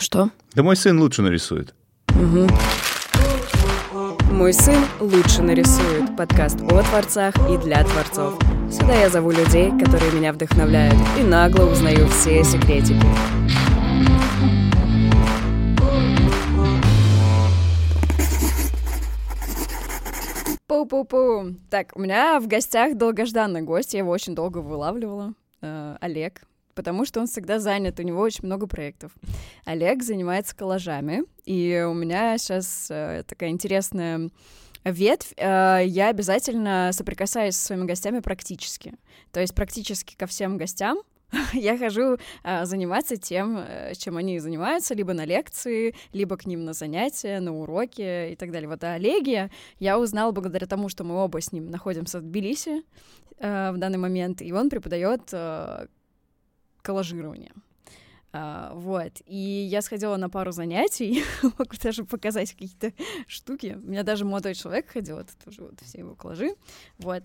Что? Да мой сын лучше нарисует. Угу. Мой сын лучше нарисует. Подкаст о творцах и для творцов. Сюда я зову людей, которые меня вдохновляют, и нагло узнаю все секретики. Пу-пу-пу. Так, у меня в гостях долгожданный гость, я его очень долго вылавливала. Э, Олег, потому что он всегда занят, у него очень много проектов. Олег занимается коллажами, и у меня сейчас э, такая интересная ветвь. Э, я обязательно соприкасаюсь со своими гостями практически. То есть практически ко всем гостям я хожу а, заниматься тем, э, чем они занимаются, либо на лекции, либо к ним на занятия, на уроки и так далее. Вот о Олеге я узнала благодаря тому, что мы оба с ним находимся в Тбилиси э, в данный момент, и он преподает э, коллажирование. Uh, вот. И я сходила на пару занятий, могу даже показать какие-то штуки. У меня даже молодой человек ходил, это тоже вот все его коллажи. Вот.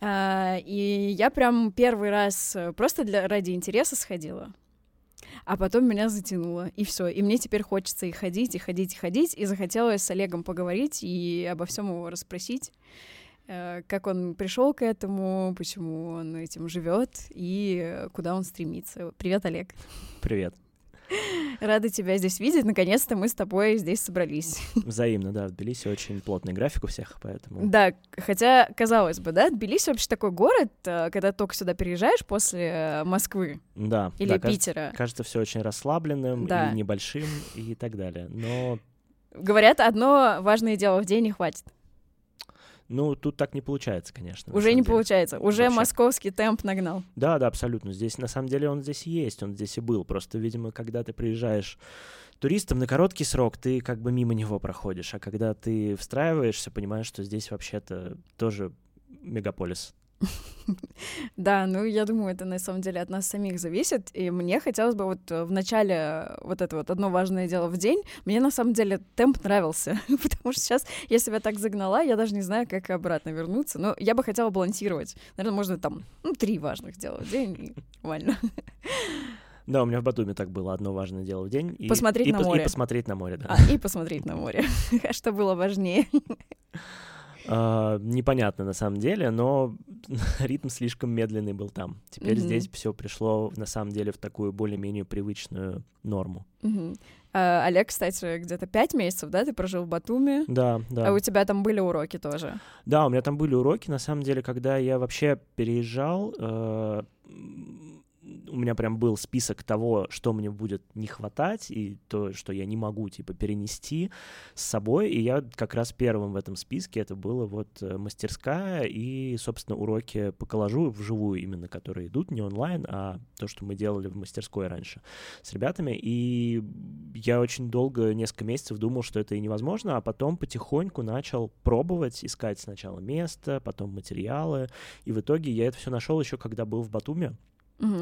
Uh, и я прям первый раз просто для, ради интереса сходила. А потом меня затянуло, и все. И мне теперь хочется и ходить, и ходить, и ходить. И захотелось с Олегом поговорить и обо всем его расспросить как он пришел к этому, почему он этим живет и куда он стремится. Привет, Олег. Привет. Рада тебя здесь видеть. Наконец-то мы с тобой здесь собрались. Взаимно, да. В Тбилиси очень плотный график у всех, поэтому... Да, хотя, казалось бы, да, Тбилиси вообще такой город, э, когда только сюда переезжаешь после э, Москвы. Да. Или да, Питера. Кажется, кажется все очень расслабленным да. и небольшим и так далее. Но... Говорят, одно важное дело в день не хватит. Ну, тут так не получается, конечно. Уже не деле. получается. Уже Вообще. московский темп нагнал. Да, да, абсолютно. Здесь, на самом деле, он здесь есть, он здесь и был. Просто, видимо, когда ты приезжаешь туристом на короткий срок, ты как бы мимо него проходишь. А когда ты встраиваешься, понимаешь, что здесь вообще-то тоже мегаполис. Да, ну я думаю, это на самом деле от нас самих зависит. И мне хотелось бы вот в начале вот это вот одно важное дело в день, мне на самом деле темп нравился, потому что сейчас я себя так загнала, я даже не знаю, как обратно вернуться. Но я бы хотела балансировать. Наверное, можно там ну, три важных дела в день, и нормально. Да, у меня в Батуми так было одно важное дело в день. И, посмотреть и, на и, море. И посмотреть на море, да. А, и посмотреть на море. Что было важнее? Uh, непонятно на самом деле, но ритм слишком медленный был там. Теперь mm-hmm. здесь все пришло на самом деле в такую более-менее привычную норму. Mm-hmm. Олег, кстати, где-то пять месяцев, да, ты прожил в Батуми? Да, да. А у тебя там были уроки тоже? Да, у меня там были уроки. На самом деле, когда я вообще переезжал, uh, у меня прям был список того, что мне будет не хватать, и то, что я не могу, типа, перенести с собой, и я как раз первым в этом списке, это было вот э, мастерская и, собственно, уроки по коллажу вживую именно, которые идут, не онлайн, а то, что мы делали в мастерской раньше с ребятами, и я очень долго, несколько месяцев думал, что это и невозможно, а потом потихоньку начал пробовать, искать сначала место, потом материалы, и в итоге я это все нашел еще, когда был в Батуме,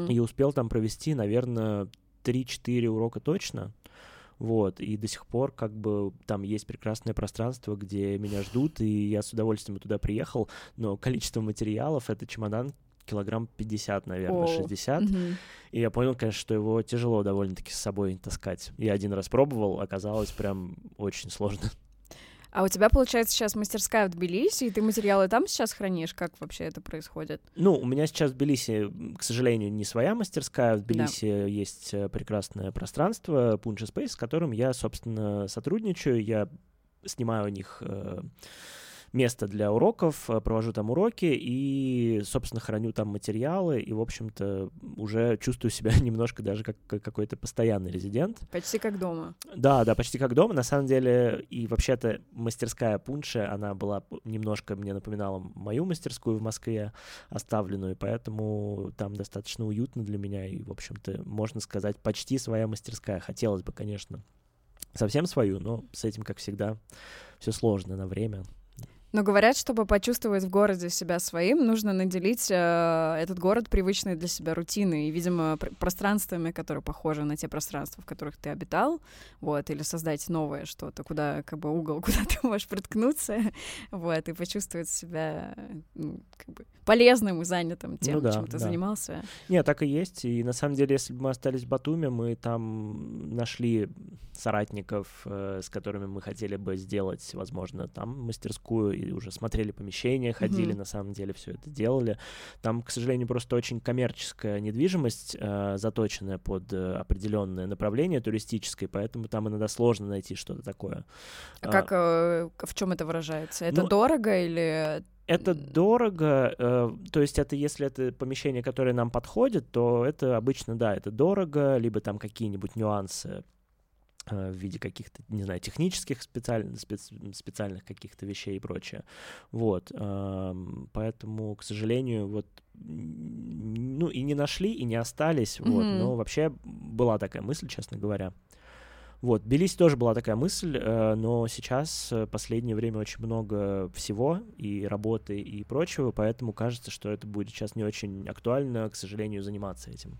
И успел там провести, наверное, 3-4 урока точно. Вот, и до сих пор как бы там есть прекрасное пространство, где меня ждут, и я с удовольствием туда приехал, но количество материалов — это чемодан килограмм 50, наверное, oh. 60. Uh-huh. И я понял, конечно, что его тяжело довольно-таки с собой таскать. Я один раз пробовал, оказалось прям очень сложно. А у тебя, получается, сейчас мастерская в Тбилиси, и ты материалы там сейчас хранишь? Как вообще это происходит? Ну, у меня сейчас в Тбилиси, к сожалению, не своя мастерская. В Тбилиси да. есть прекрасное пространство Punch Space, с которым я, собственно, сотрудничаю. Я снимаю у них э, место для уроков, провожу там уроки и, собственно, храню там материалы и, в общем-то, уже чувствую себя немножко даже как какой-то постоянный резидент. Почти как дома. Да, да, почти как дома. На самом деле, и вообще-то мастерская Пунши, она была немножко, мне напоминала мою мастерскую в Москве оставленную, поэтому там достаточно уютно для меня и, в общем-то, можно сказать, почти своя мастерская. Хотелось бы, конечно, совсем свою, но с этим, как всегда, все сложно на время. Но говорят, чтобы почувствовать в городе себя своим, нужно наделить э, этот город привычной для себя рутиной и, видимо, пр- пространствами, которые похожи на те пространства, в которых ты обитал, вот, или создать новое что-то, куда как бы угол, куда ты можешь приткнуться, вот, и почувствовать себя ну, как бы полезным и занятым тем, Ну да, чем ты да. занимался. Нет, так и есть. И на самом деле, если бы мы остались в Батуме, мы там нашли соратников, э, с которыми мы хотели бы сделать, возможно, там мастерскую, и уже смотрели помещения, ходили, Мгм. на самом деле все это делали. Там, к сожалению, просто очень коммерческая недвижимость, э, заточенная под э, определенное направление туристическое, поэтому там иногда сложно найти что-то такое. А А, как, э, в чем это выражается? Это ну, дорого или... Это дорого, э, то есть это если это помещение, которое нам подходит, то это обычно, да, это дорого, либо там какие-нибудь нюансы в виде каких-то, не знаю, технических специаль- спец- специальных каких-то вещей и прочее. Вот, эм, поэтому, к сожалению, вот, ну и не нашли, и не остались, вот, Мгм. но вообще была такая мысль, честно говоря. Вот, Тбилиси тоже была такая мысль, э, но сейчас, э, последнее время, очень много всего, и работы, и прочего, поэтому кажется, что это будет сейчас не очень актуально, к сожалению, заниматься этим.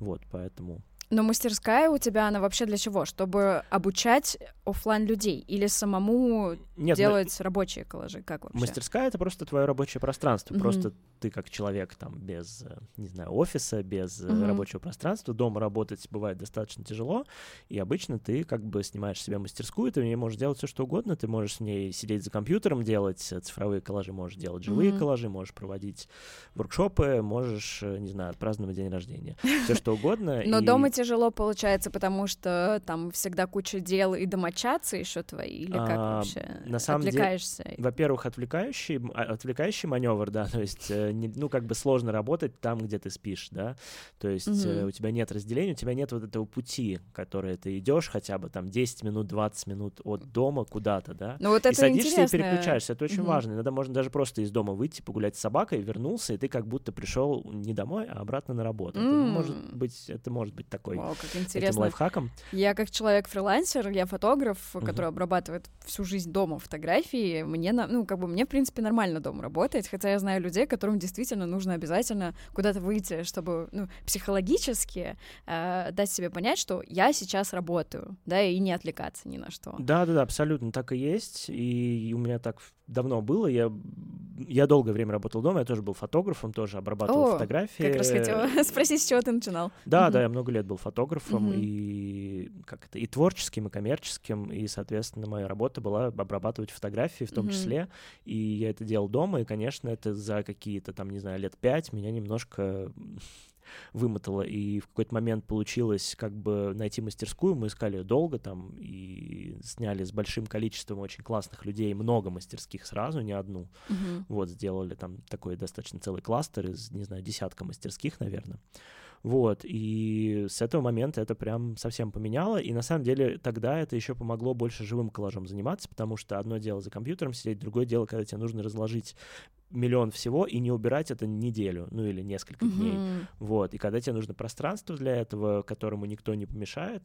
Вот, поэтому... Но мастерская у тебя, она вообще для чего? Чтобы обучать оффлайн людей или самому Нет, делать рабочие коллажи? Как вообще? мастерская — это просто твое рабочее пространство, Мгм. просто ты как человек там без, э, не знаю, офиса, без Мгм. рабочего пространства, дома работать бывает достаточно тяжело, и обычно ты как бы снимаешь себе мастерскую, ты в ней можешь делать все что угодно, ты можешь в ней сидеть за компьютером, делать э, цифровые коллажи, можешь делать живые Мгм. коллажи, можешь проводить воркшопы, можешь, не знаю, отпраздновать день рождения, все что угодно. Но дома тяжело получается, потому что там всегда куча дел и домочадцы еще твои, или как А, вообще? на самом деле, Отвлекаешься? Во-первых, отвлекающий, а- отвлекающий маневр, да, то есть, э, ну, как бы сложно работать там, где ты спишь, да, то есть Мгм. у тебя нет разделения, у тебя нет вот этого пути, который ты идешь хотя бы там 10 минут, 20 минут от дома куда-то, да, Ну вот и это садишься интересно. и переключаешься, это очень Мгм. важно. Иногда можно даже просто из дома выйти, погулять с собакой, вернулся, и ты как будто пришел не домой, а обратно на работу. Это может быть, это может быть такой Вау, как этим интересно. лайфхаком. Я как человек-фрилансер, я фотограф, Мгм. который обрабатывает всю жизнь дома фотографии. Мне, ну, как бы, мне, в принципе, нормально дома работать, хотя я знаю людей, которым действительно нужно обязательно куда-то выйти, чтобы, ну, психологически э, дать себе понять, что я сейчас работаю, да, и не отвлекаться ни на что. Да, да, да, абсолютно так и есть. И у меня так давно было. Я, я долгое время работал дома, я тоже был фотографом, тоже обрабатывал О, фотографии. Как раз хотела спросить, с чего ты начинал. Да, Мгм. да, я много лет был фотографом, Мгм. и как это, и творческим, и коммерческим, и, соответственно, моя работа была обрабатывать фотографии в том Мгм. числе, и я это делал дома, и, конечно, это за какие-то там, не знаю, лет пять меня немножко вымотало, и в какой-то момент получилось как бы найти мастерскую, мы искали её долго там, и сняли с большим количеством очень классных людей много мастерских сразу, не одну, Мгм. вот, сделали там такой достаточно целый кластер из, не знаю, десятка мастерских, наверное. Вот, и с этого момента это прям совсем поменяло, и на самом деле тогда это еще помогло больше живым коллажом заниматься, потому что одно дело за компьютером сидеть, другое дело, когда тебе нужно разложить миллион всего и не убирать это неделю, ну или несколько дней. Мгм. Вот, и когда тебе нужно пространство для этого, которому никто не помешает,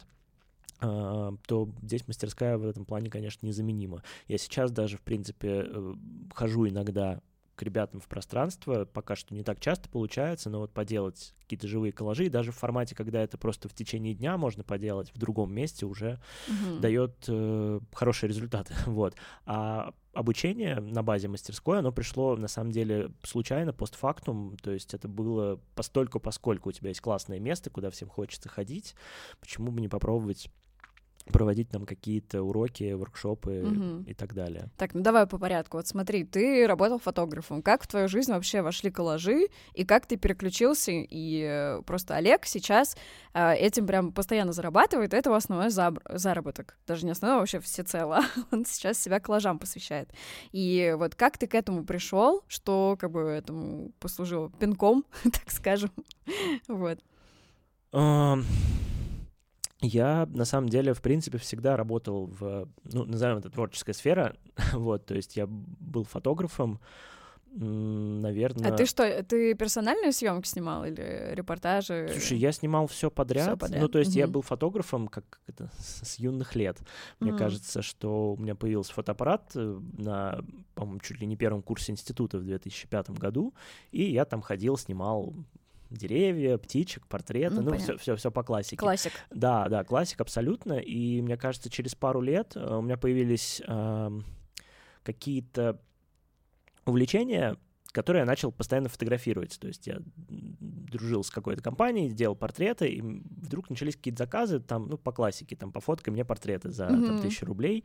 а, то здесь мастерская в этом плане, конечно, незаменима. Я сейчас даже, в принципе, э, хожу иногда к ребятам в пространство, пока что не так часто получается, но вот поделать какие-то живые коллажи, даже в формате, когда это просто в течение дня можно поделать в другом месте, уже Мгм. дает э, хорошие результаты. Вот. А обучение на базе мастерской, оно пришло на самом деле случайно, постфактум, то есть это было постольку, поскольку у тебя есть классное место, куда всем хочется ходить, почему бы не попробовать проводить там какие-то уроки, воркшопы Мгм. и так далее. Так, ну давай по порядку. Вот смотри, ты работал фотографом. Как в твою жизнь вообще вошли коллажи, и как ты переключился, и э, просто Олег сейчас э, этим прям постоянно зарабатывает, это его основной заб- заработок. Даже не основной, а вообще всецело. Он сейчас себя коллажам посвящает. И вот как ты к этому пришел, что как бы этому послужило пинком, так скажем. Вот. Я, на самом деле, в принципе, всегда работал в, ну, назовем это творческая сфера, вот, то есть я был фотографом, наверное. А ты что, ты персональные съемки снимал или репортажи? Слушай, я снимал все подряд. Всё подряд. Ну, то есть Мгм. я был фотографом, как это, с юных лет. Мне Мгм. кажется, что у меня появился фотоаппарат э, на, по-моему, чуть ли не первом курсе института в 2005 году, и я там ходил, снимал деревья, птичек, портреты, Ну, ну, все, все, все по классике. Классик. Да, да, классик абсолютно. И мне кажется, через пару лет э, у меня появились эм, какие-то увлечения, которые я начал постоянно фотографировать. То есть я дружил с какой-то компанией, делал портреты, и вдруг начались какие-то заказы, там, ну, по классике, там, пофоткай мне портреты за там, Мгм. тысячу рублей.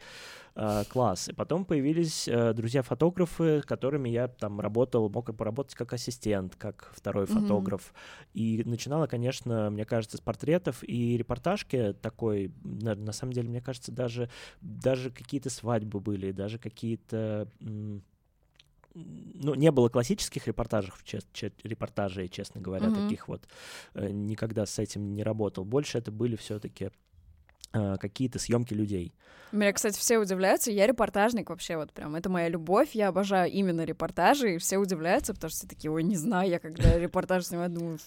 Э, класс. И потом появились э, друзья-фотографы, с которыми я там работал, мог поработать как ассистент, как второй Мгм. фотограф. И начинала, конечно, мне кажется, с портретов и репортажки такой, на, на самом деле, мне кажется, даже, даже какие-то свадьбы были, даже какие-то... м, Ну, не было классических репортажей, чес- че- репортажей, честно говоря, Мгм. таких вот. Э, Никогда с этим не работал. Больше это были все-таки какие-то съемки людей. Меня, кстати, все удивляются. Я репортажник вообще, вот прям. Это моя любовь. Я обожаю именно репортажи. И все удивляются, потому что все такие, ой, не знаю, я когда репортаж снимаю, думаю.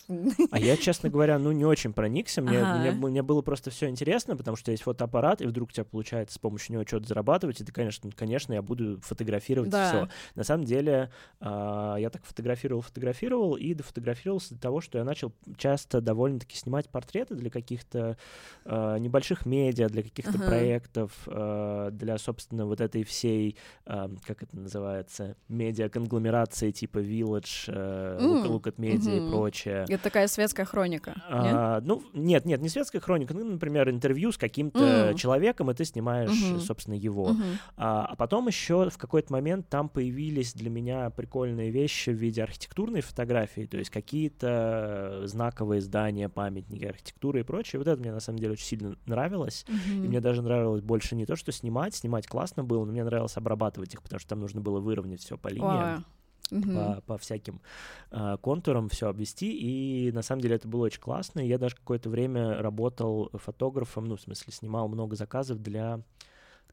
А я, честно говоря, ну, не очень проникся. Мне, Ага. мне, мне было просто все интересно, потому что есть фотоаппарат, и вдруг у тебя получается с помощью него что-то зарабатывать, и ты, конечно, конечно, я буду фотографировать Да. все. На самом деле, а, я так фотографировал, фотографировал, и дофотографировался до того, что я начал часто довольно-таки снимать портреты для каких-то а, небольших медиа, для каких-то Ага. проектов, а, для, собственно, вот этой всей, а, как это называется, медиа-конгломерации типа Village, э, Look, at Media и прочее. Это такая светская хроника. нет? А, ну, нет, нет, не светская хроника, ну, например, интервью с каким-то М. человеком, и ты снимаешь, Мгм. собственно, его. Мгм. А, а потом еще в какой-то момент там появились для меня прикольные вещи в виде архитектурной фотографии, то есть какие-то знаковые здания, памятники архитектуры и прочее. Вот это мне на самом деле очень сильно нравилось. И Мгм. мне даже нравилось больше не то, что снимать, снимать классно было, но мне нравилось обрабатывать их, потому что там нужно было выровнять все по линиям Ой. Мгм. по, по всяким а, контурам все обвести, и на самом деле это было очень классно. и Я даже какое-то время работал фотографом, ну, в смысле, снимал много заказов для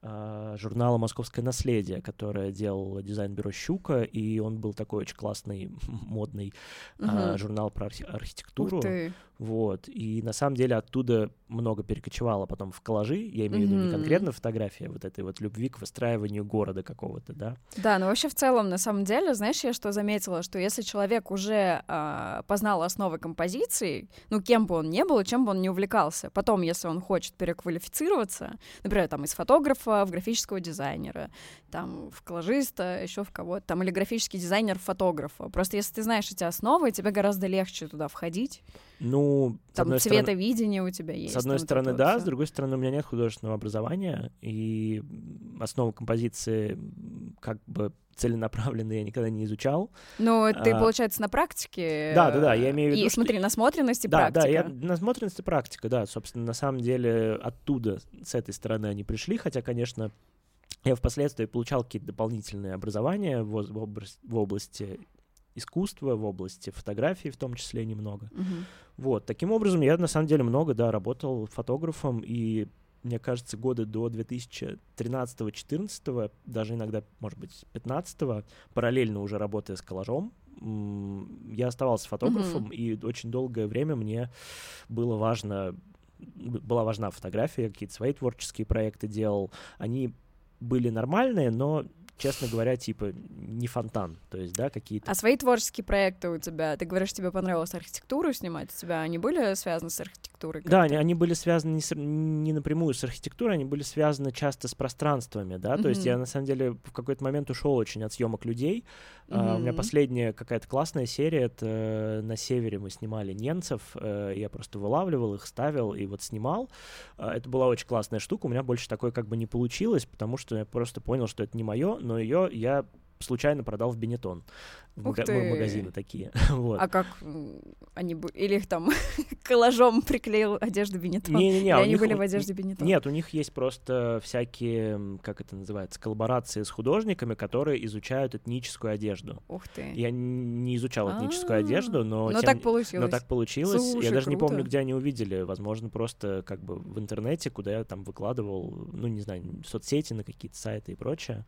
а, журнала «Московское наследие», которое делал дизайн-бюро «Щука», и он был такой очень классный, модный а, Мгм. журнал про архи- архитектуру. Ух ты. Вот. И на самом деле оттуда много перекочевало потом в коллажи. Я имею в виду не Мгм. конкретно фотография, а вот этой вот любви к выстраиванию города какого-то, да. Да, но вообще в целом, на самом деле, знаешь, я что заметила, что если человек уже а, познал основы композиции, ну, кем бы он ни был, чем бы он ни увлекался, потом, если он хочет переквалифицироваться, например, там, из фотографа в графического дизайнера, там, в коллажиста, еще в кого-то, там, или графический дизайнер фотографа. Просто если ты знаешь эти основы, тебе гораздо легче туда входить. Ну, с Там одной стороны- цветовидение у тебя есть. С одной вот стороны, вот да, всё. с другой стороны, у меня нет художественного образования, и основу композиции как бы целенаправленно я никогда не изучал. Ну, ты, А, получается, на практике... да, да, да, я имею в виду, И что- смотри, насмотренность и да, практика. да, я, насмотренность и практика, да, собственно, на самом деле оттуда, с этой стороны они пришли, хотя, конечно, я впоследствии получал какие-то дополнительные образования в, в область- в области искусства, в области фотографии в том числе немного. Мгм. Вот, таким образом, я на самом деле много, да, работал фотографом, и мне кажется, годы до 2013-2014, даже иногда, может быть, 15 параллельно уже работая с коллажом, я оставался фотографом, и очень долгое время мне было важно, была важна фотография, какие-то свои творческие проекты делал. Они были нормальные, но, честно говоря, типа не фонтан, то есть, да, какие-то А свои творческие проекты у тебя, ты говоришь, тебе понравилось архитектуру снимать, у тебя они были связаны с архитектурой? Да, они, они были связаны не, с- не напрямую с архитектурой, они были связаны часто с пространствами, да, то есть я на самом деле в какой-то момент ушел очень от съемок людей. А, у меня последняя какая-то классная серия, это э, на севере мы снимали немцев, э, я просто вылавливал их, ставил и вот снимал. А, Это была очень классная штука, у меня больше такой как бы не получилось, потому что я просто понял, что это не мое, но ее я случайно продал в Бенетон. В, мага- магазины такие. вот. А как они бы... Или их там коллажом приклеил одежду Бенетон? Не-не-не, Или а они них были в одежде Бенетон? Нет, у них есть просто всякие, как это называется, коллаборации с художниками, которые изучают этническую одежду. Ух ты. Я не изучал этническую одежду, но, Но тем так получилось. но так получилось. Слушай, я даже не помню, где они увидели. Возможно, просто как бы в интернете, куда я там выкладывал, ну, не знаю, соцсети, на какие-то сайты и прочее.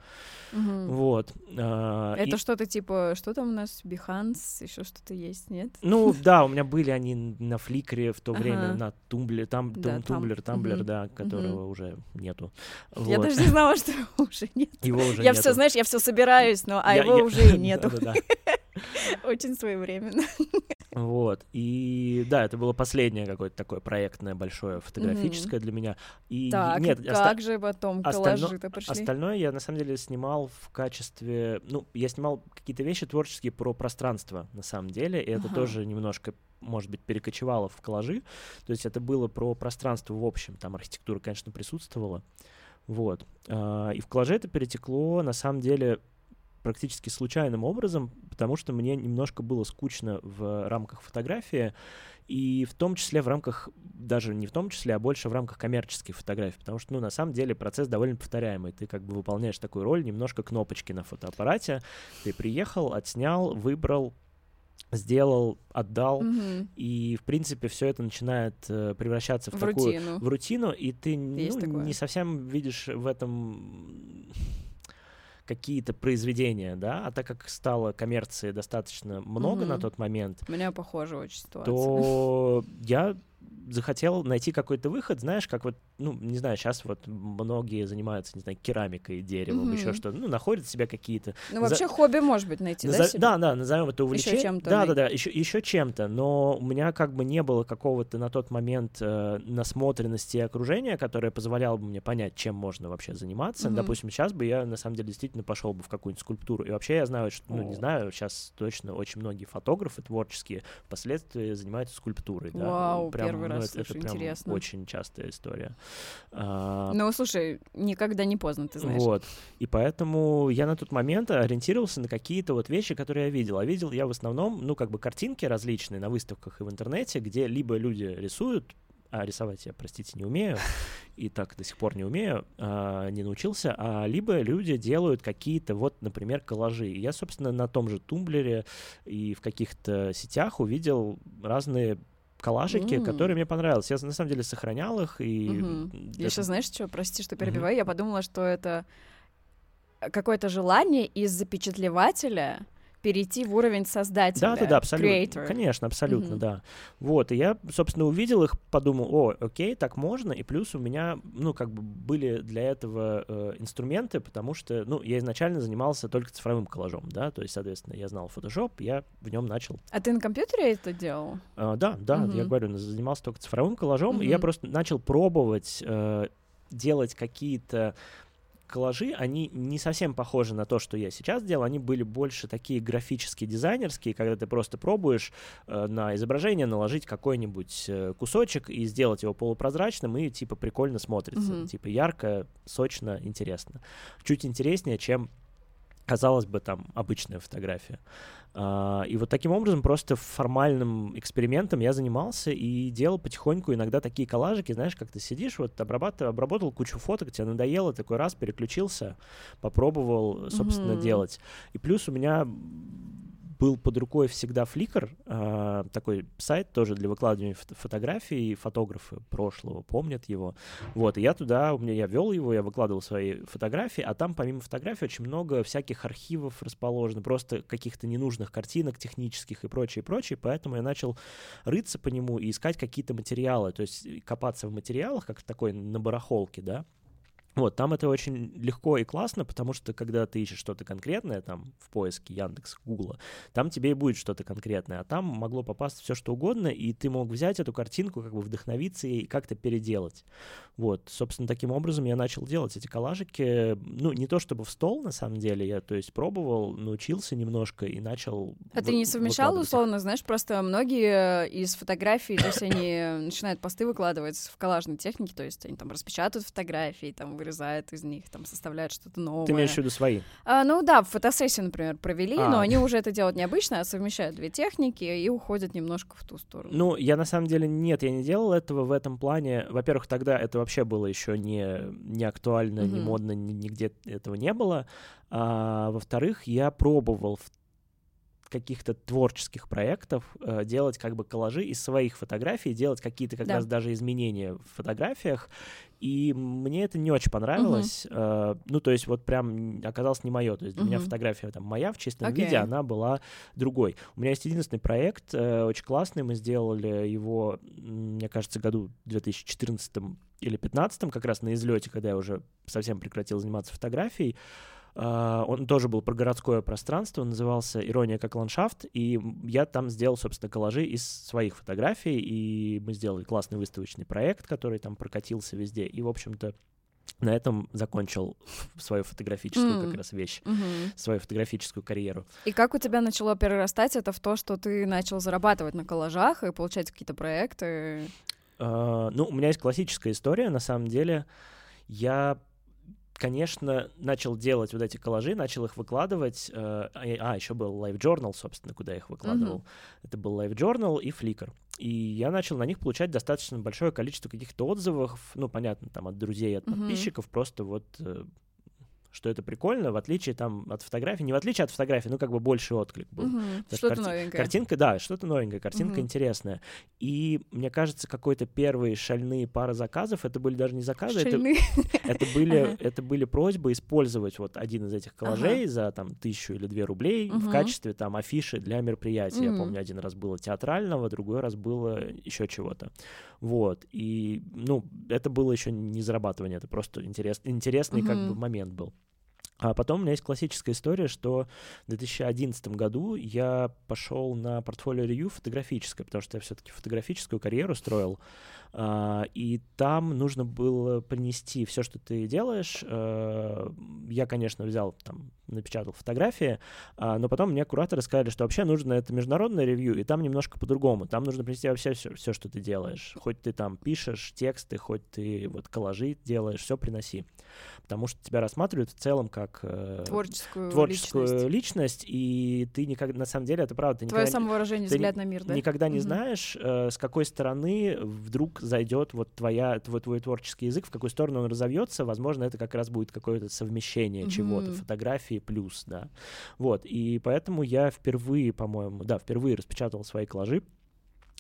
Вот. А, Это и- что-то типа, что там у нас, Behance, еще что-то есть, нет? Ну да, у меня были они на Flickr е в то время, Ага. на Tumblr е, там, Да, там. Tumblr, Tumblr, Мгм. да, которого уже нету. Я Вот. даже не знала, что его уже нет. Его уже Я все, знаешь, я все собираюсь, но а Я- его я- уже и нету. Да-да-да. Очень своевременно. Вот. И да, это было последнее какое-то такое проектное большое фотографическое для меня. И Так, нет, оста- как же потом коллажи-то пошли? Остальное я на самом деле снимал в качестве, ну, я снимал какие-то вещи творческие про пространство на самом деле, и это тоже немножко, может быть, перекочевало в коллажи. То есть это было про пространство в общем, там архитектура, конечно, присутствовала. Вот. А, И в коллаже это перетекло, на самом деле, практически случайным образом, потому что мне немножко было скучно в рамках фотографии, и в том числе в рамках, даже не в том числе, а больше в рамках коммерческой фотографии, потому что, ну, на самом деле процесс довольно повторяемый. Ты как бы выполняешь такую роль, немножко кнопочки на фотоаппарате, ты приехал, отснял, выбрал, сделал, отдал, Мгм. и, в принципе, все это начинает э, превращаться в, В такую рутину. в рутину, и ты Есть ну, такое. не совсем видишь в этом какие-то произведения, да, а так как стало коммерции достаточно много на Мгм. тот момент, У меня похожая очень ситуация. то я захотел найти какой-то выход, знаешь, как вот, ну, не знаю, сейчас вот многие занимаются, не знаю, керамикой, деревом, еще Мгм. что-то, ну, находят себе какие-то Ну, вообще хобби может быть найти, да, Наза- себе? Да, да, назовем это увлечение. чем-то Да, да, да, еще, еще чем-то. Но у меня как бы не было какого-то на тот момент э, насмотренности окружения, которое позволяло бы мне понять, чем можно вообще заниматься. Мгм. Допустим, сейчас бы я на самом деле действительно пошел бы в какую-нибудь скульптуру. И вообще я знаю, что, ну, не О. знаю, сейчас точно очень многие фотографы творческие впоследствии занимаются скульптурой. Да. Вау, Прям, первый ну, раз это, это слышу, прям интересно. очень частая история. А, Ну, слушай, никогда не поздно, ты знаешь. вот. И поэтому я на тот момент ориентировался на какие-то вот вещи, которые я видел. А видел я в основном, ну, как бы картинки различные на выставках и в интернете, где либо люди рисуют, а рисовать я, простите, не умею, и так до сих пор не умею, а, не научился, а либо люди делают какие-то, вот, например, коллажи. И я, собственно, на том же Тумблере и в каких-то сетях увидел разные коллажики, М. которые мне понравились. Я, на самом деле, сохранял их, и... Я это- сейчас, знаешь, что, прости, что перебиваю, я подумала, что это какое-то желание из запечатлевателя перейти в уровень создателя. Да, да, да, абсолютно. creator. Конечно, абсолютно, Мгм. да. Вот, и я, собственно, увидел их, подумал, о, окей, так можно, и плюс у меня, ну, как бы были для этого э, инструменты, потому что, ну, я изначально занимался только цифровым коллажом, да, то есть, соответственно, я знал Photoshop, я в нем начал А ты на компьютере это делал? а, да, да, я Мгм. говорю, занимался только цифровым коллажом, и я просто начал пробовать э, делать какие-то коллажи, они не совсем похожи на то, что я сейчас делал, они были больше такие графические, дизайнерские, когда ты просто пробуешь э, на изображение наложить какой-нибудь э, кусочек и сделать его полупрозрачным, и типа прикольно смотрится, Мгм. типа ярко, сочно, интересно. Чуть интереснее, чем казалось бы, там обычная фотография. А, и вот таким образом просто формальным экспериментом я занимался и делал потихоньку иногда такие коллажики, знаешь, как ты сидишь, вот обрабатывал, обработал кучу фоток, тебе надоело, такой раз переключился, попробовал, собственно, Мгм. делать. И плюс у меня был под рукой всегда Flickr, а, такой сайт тоже для выкладывания фото- фотографий, фотографы прошлого помнят его. Вот, и я туда, у меня я вел его, я выкладывал свои фотографии, а там помимо фотографий очень много всяких архивов расположено, просто каких-то ненужных картинок технических и прочее, прочее, поэтому я начал рыться по нему и искать какие-то материалы, то есть копаться в материалах, как в такой на барахолке, да, вот, там это очень легко и классно, потому что когда ты ищешь что-то конкретное, там, в поиске Яндекс, Гугла, там тебе и будет что-то конкретное, а там могло попасть все что угодно, и ты мог взять эту картинку, как бы вдохновиться и как-то переделать. Вот, собственно, таким образом я начал делать эти коллажики, ну, не то чтобы в стол, на самом деле, я, то есть, пробовал, научился немножко и начал А ты не совмещал, условно, знаешь, просто многие из фотографий, то есть они начинают посты выкладывать в коллажной технике, то есть они там распечатывают фотографии, там вырезают из них, там составляют что-то новое. Ты имеешь в виду свои? А, ну да, фотосессию, например, провели, А. но они уже это делают необычно, а совмещают две техники и уходят немножко в ту сторону. Ну, я на самом деле нет, я не делал этого в этом плане. Во-первых, тогда это вообще было еще не, не актуально, не Мгм. модно, ни- нигде этого не было. А, во-вторых, я пробовал в каких-то творческих проектов э, делать как бы коллажи из своих фотографий, делать какие-то как да. раз даже изменения в фотографиях. И мне это не очень понравилось. Uh-huh. Ну, то есть вот прям оказалось не мое. То есть для uh-huh. меня фотография там моя в чистом okay. виде, она была другой. У меня есть единственный проект, э, очень классный. Мы сделали его, мне кажется, году 2014 или 2015, как раз на излете, когда я уже совсем прекратил заниматься фотографией. Uh, он тоже был про городское пространство, он назывался «Ирония как ландшафт», и я там сделал, собственно, коллажи из своих фотографий, и мы сделали классный выставочный проект, который там прокатился везде, и, в общем-то, на этом закончил свою фотографическую mm. как раз вещь, mm-hmm. свою фотографическую карьеру. И как у тебя начало перерастать это в то, что ты начал зарабатывать на коллажах и получать какие-то проекты? Uh, ну, у меня есть классическая история, на самом деле. Я конечно, начал делать вот эти коллажи, начал их выкладывать. Э, а, еще был Live Journal, собственно, куда я их выкладывал. Mm-hmm. Это был Live Journal и Flickr. И я начал на них получать достаточно большое количество каких-то отзывов, ну, понятно, там, от друзей, от подписчиков, mm-hmm. просто вот э, что это прикольно, в отличие там от фотографии, не в отличие от фотографии, ну как бы больше отклик был. Угу, что-то карти- новенькое. Картинка, да, что-то новенькое, картинка угу. интересная. И мне кажется, какой-то первые шальные пары заказов, это были даже не заказы, это, это были ага. это были просьбы использовать вот один из этих коллажей ага. за там тысячу или две рублей угу. в качестве там афиши для мероприятия. Угу. Я помню, один раз было театрального, другой раз было еще чего-то. Вот. И, ну, это было еще не зарабатывание, это просто интерес, интересный угу. как бы момент был. А потом у меня есть классическая история, что в 2011 году я пошел на портфолио ревью фотографическое, потому что я все-таки фотографическую карьеру строил. А, и там нужно было принести все, что ты делаешь. Э, я, конечно, взял, там, напечатал фотографии, а, но потом мне кураторы сказали, что вообще нужно это международное ревью, и там немножко по-другому. Там нужно принести вообще все, все, что ты делаешь. Хоть ты там пишешь тексты, хоть ты вот коллажи делаешь, все приноси. Потому что тебя рассматривают в целом как э, творческую, творческую личность. личность, и ты никогда, на самом деле, это правда, ты Твое никогда, самовыражение, ты взгляд на мир, да? никогда не mm-hmm. знаешь, э, с какой стороны вдруг зайдет вот твоя, твой, твой творческий язык, в какую сторону он разовьется, возможно, это как раз будет какое-то совмещение mm-hmm. чего-то, фотографии плюс, да. Вот, и поэтому я впервые, по-моему, да, впервые распечатал свои коллажи,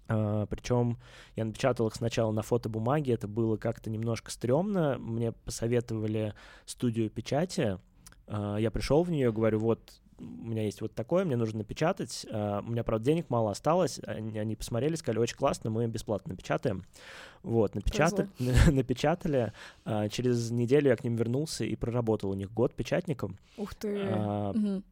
Uh, причем я напечатал их сначала на фотобумаге, это было как-то немножко стрёмно. Мне посоветовали студию печати. Uh, я пришел в нее, говорю, вот у меня есть вот такое, мне нужно напечатать. Uh, у меня, правда, денег мало осталось. Они, они посмотрели, сказали, очень классно, мы бесплатно напечатаем. Вот, напечатали, напечатали. Uh, через неделю я к ним вернулся и проработал у них год печатником. Ух ты. Uh, угу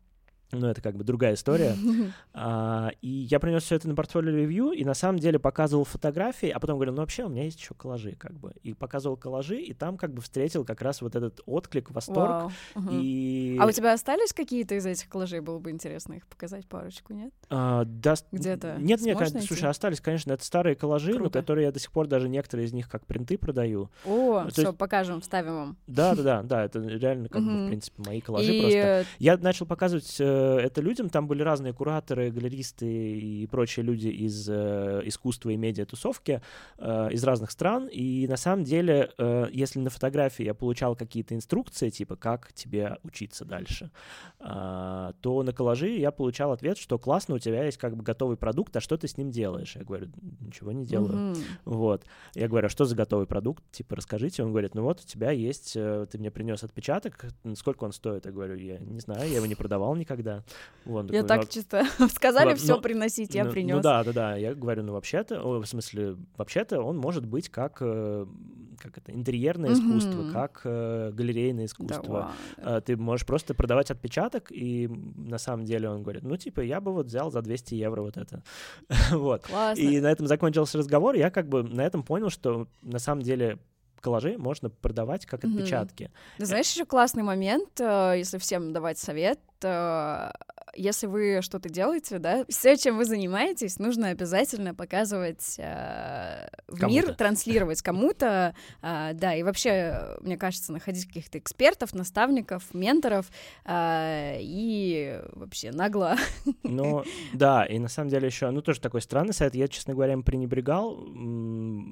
ну, это как бы другая история. а, и я принес все это на портфолио ревью, и на самом деле показывал фотографии, а потом говорил, ну, вообще, у меня есть еще коллажи, как бы. И показывал коллажи, и там как бы встретил как раз вот этот отклик, восторг. Угу. И... А у тебя остались какие-то из этих коллажей? Было бы интересно их показать парочку, нет? А, да, Где-то Нет, нет, конечно, слушай, остались, конечно, это старые коллажи, Круто. но которые я до сих пор даже некоторые из них как принты продаю. О, все, есть... покажем, вставим вам. Да, да, да, да, это реально как бы, в принципе, мои коллажи просто. Я начал показывать э, Э, это людям. Там были разные кураторы, галеристы и прочие люди из э, искусства и медиа-тусовки э, из разных стран. И на самом деле, э, если на фотографии я получал какие-то инструкции, типа как тебе учиться дальше, то на коллажи я получал ответ, что классно, у тебя есть как бы готовый продукт, а что ты с ним делаешь? Я говорю, ничего не делаю. Mm-hmm. Вот. Я говорю, а что за готовый продукт? Типа, расскажите. Он говорит, ну вот у тебя есть, ты мне принес отпечаток, сколько он стоит? Я говорю, я не знаю, я его не продавал никогда да. Вот, я так чисто сказали все но, приносить, я ну, принес. Ну да, да, да. Я говорю, ну вообще-то, в смысле, вообще-то он может быть как, э, как это, интерьерное искусство, как э, галерейное искусство. Да, Ты можешь просто продавать отпечаток, и на самом деле он говорит, ну типа я бы вот взял за 200 евро вот это. вот. Классно. И на этом закончился разговор. Я как бы на этом понял, что на самом деле коллажи можно продавать как отпечатки. Mm-hmm. Знаешь, еще классный момент, э, если всем давать совет, если вы что-то делаете, да, все, чем вы занимаетесь, нужно обязательно показывать э, в мир, транслировать кому-то, э, да, и вообще, мне кажется, находить каких-то экспертов, наставников, менторов э, и вообще нагло. Ну, да, и на самом деле еще, ну, тоже такой странный сайт, я, честно говоря, им пренебрегал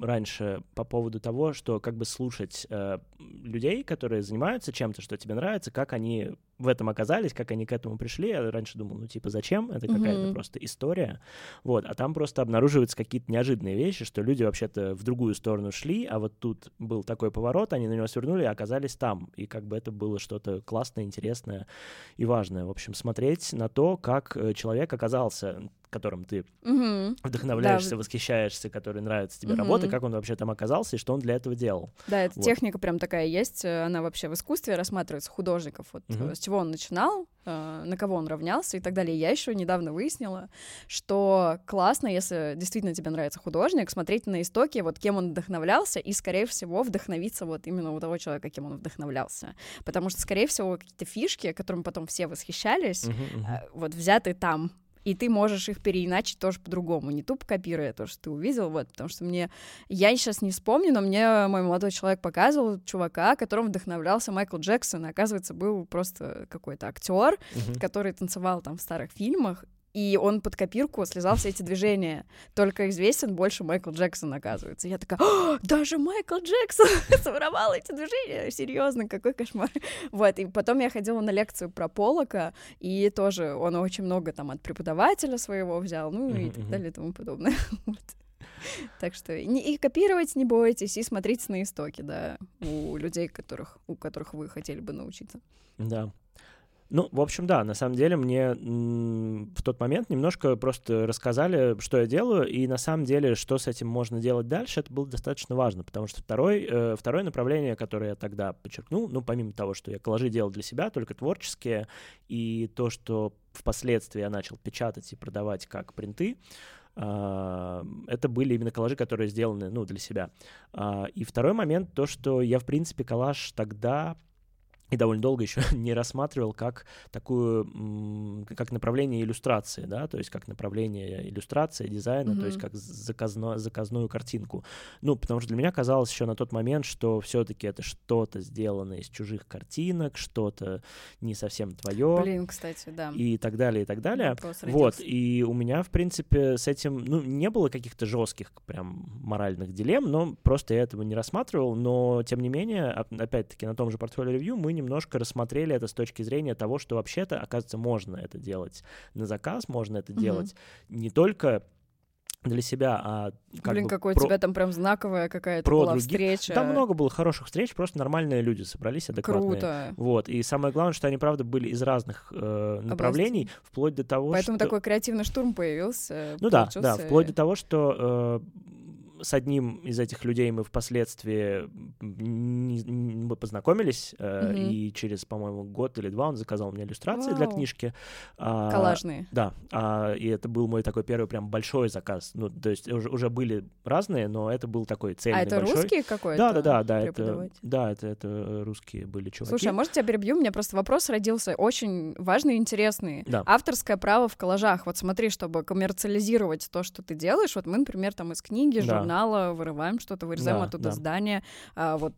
раньше по поводу того, что как бы слушать э, людей, которые занимаются чем-то, что тебе нравится, как они в этом оказались, как они к этому пришли. Я раньше думал, ну, типа, зачем? Это какая-то Мгм. просто история. Вот, а там просто обнаруживаются какие-то неожиданные вещи, что люди вообще-то в другую сторону шли, а вот тут был такой поворот, они на него свернули и оказались там. И как бы это было что-то классное, интересное и важное. В общем, смотреть на то, как э, человек оказался, которым ты Мгм. вдохновляешься, Да. восхищаешься, который нравится тебе Мгм. работа, как он вообще там оказался и что он для этого делал. Да, эта Вот. техника прям такая есть. э, Она вообще в искусстве рассматривается художников. Вот э, с чего он начинал, э, на кого он равнялся и так далее. Я еще недавно выяснила, что классно, если действительно тебе нравится художник, смотреть на истоки, вот кем он вдохновлялся, и, скорее всего, вдохновиться вот именно у того человека, кем он вдохновлялся. Потому что, скорее всего, какие-то фишки, которыми потом все восхищались, э, вот взяты там. И ты можешь их переиначить тоже по-другому, не тупо копируя то, что ты увидел, вот, потому что мне, я сейчас не вспомню, но мне мой молодой человек показывал чувака, которым вдохновлялся Майкл Джексон, и, оказывается, был просто какой-то актер, Мгм. который танцевал там в старых фильмах, и он под копирку слезал все эти движения. Только известен больше Майкл Джексон, оказывается. Я такая, «А, даже Майкл Джексон своровал эти движения. Серьезно, какой кошмар. Вот, и потом я ходила на лекцию про Полока, и тоже он очень много там от преподавателя своего взял, ну и так далее и тому подобное. Так что и копировать не бойтесь, и смотрите на истоки, да, у людей, которых, у которых вы хотели бы научиться. Да. Ну, в общем, да, на самом деле мне в тот момент немножко просто рассказали, что я делаю, и на самом деле, что с этим можно делать дальше, это было достаточно важно, потому что второй, э, второе направление, которое я тогда подчеркнул, ну, помимо того, что я коллажи делал для себя, только творческие, и то, что впоследствии я начал печатать и продавать как принты, а, это были именно коллажи, которые сделаны, ну, для себя. А, И второй момент, то, что я, в принципе, коллаж тогда и довольно долго еще не рассматривал как такую, как направление иллюстрации, да, то есть как направление иллюстрации, дизайна, то есть как заказно, заказную картинку. Ну, потому что для меня казалось еще на тот момент, что все-таки это что-то сделано из чужих картинок, что-то не совсем твое Блин, кстати, да. и так далее, и так далее. Вот, и у меня, в принципе, с этим, ну, не было каких-то жестких прям моральных дилемм, но просто я этого не рассматривал, но, тем не менее, оп- опять-таки, на том же портфолио ревью мы немножко рассмотрели это с точки зрения того, что вообще-то, оказывается, можно это делать на заказ, можно это Мгм. делать не только для себя, а как Блин, бы какой про- у тебя там прям знаковая какая-то про была других. встреча. Там много было хороших встреч, просто нормальные люди собрались, адекватные. Круто. Вот, и самое главное, что они, правда, были из разных э, направлений, вплоть до того, Поэтому что... такой креативный штурм появился. Ну да, да, вплоть и- до того, что э, с одним из этих людей мы впоследствии не- не- мы познакомились, э, Мгм. и через, по-моему, год или два он заказал мне иллюстрации для Вау. книжки. А, Коллажные. Да, а, и это был мой такой первый прям большой заказ. Ну, то есть уже, уже были разные, но это был такой цельный А это большой. русский какой-то? Да, да, да, да, это, да, это, это русские были чуваки. Слушай, а может, я перебью? У меня просто вопрос родился очень важный и интересный. Да. Авторское право в коллажах. Вот смотри, чтобы коммерциализировать то, что ты делаешь, вот мы, например, там из книги, Да. журнала вырываем что-то, вырезаем Да, оттуда да. здание. А вот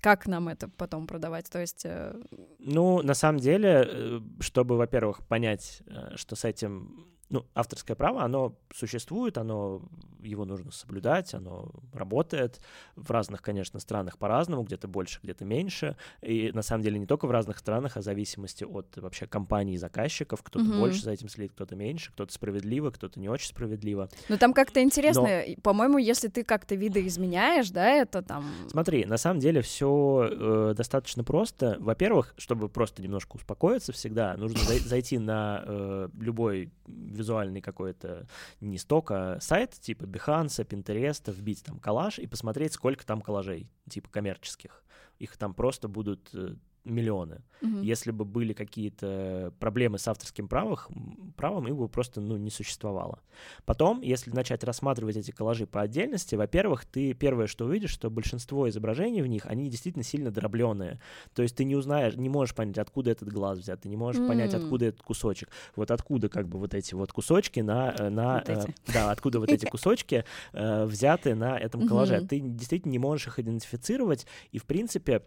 как нам это потом продавать? То есть... э, Ну, на самом деле, э, чтобы, во-первых, понять, э, что с этим, ну, авторское право, оно существует, оно, его нужно соблюдать, оно работает в разных, конечно, странах по-разному, где-то больше, где-то меньше, и на самом деле не только в разных странах, а в зависимости от вообще компаний и заказчиков, кто-то Мгм. больше за этим следит, кто-то меньше, кто-то справедливо, кто-то не очень справедливо. Ну, там как-то интересно. И, По-моему, если ты как-то видоизменяешь, да, это там... Смотри, на самом деле все достаточно просто. Во-первых, чтобы просто немножко успокоиться всегда, нужно зай- зайти на э, любой визуальный какой-то не сток, а сайт типа Behance, Pinterest, вбить там коллаж и посмотреть, сколько там коллажей, типа коммерческих. Их там просто будут э, миллионы. Мгм. Если бы были какие-то проблемы с авторским правом, правом, их бы просто ну, не существовало. Потом, если начать рассматривать эти коллажи по отдельности, во-первых, ты первое, что увидишь, что большинство изображений в них, они действительно сильно дробленые. То есть ты не узнаешь, не можешь понять, откуда этот глаз взят, ты не можешь понять, М. откуда этот кусочек. Вот откуда как бы вот эти вот кусочки на... э, на Вот эти. э, да, откуда вот эти кусочки э, взяты на этом коллаже. Ты действительно не можешь их идентифицировать, и, в принципе,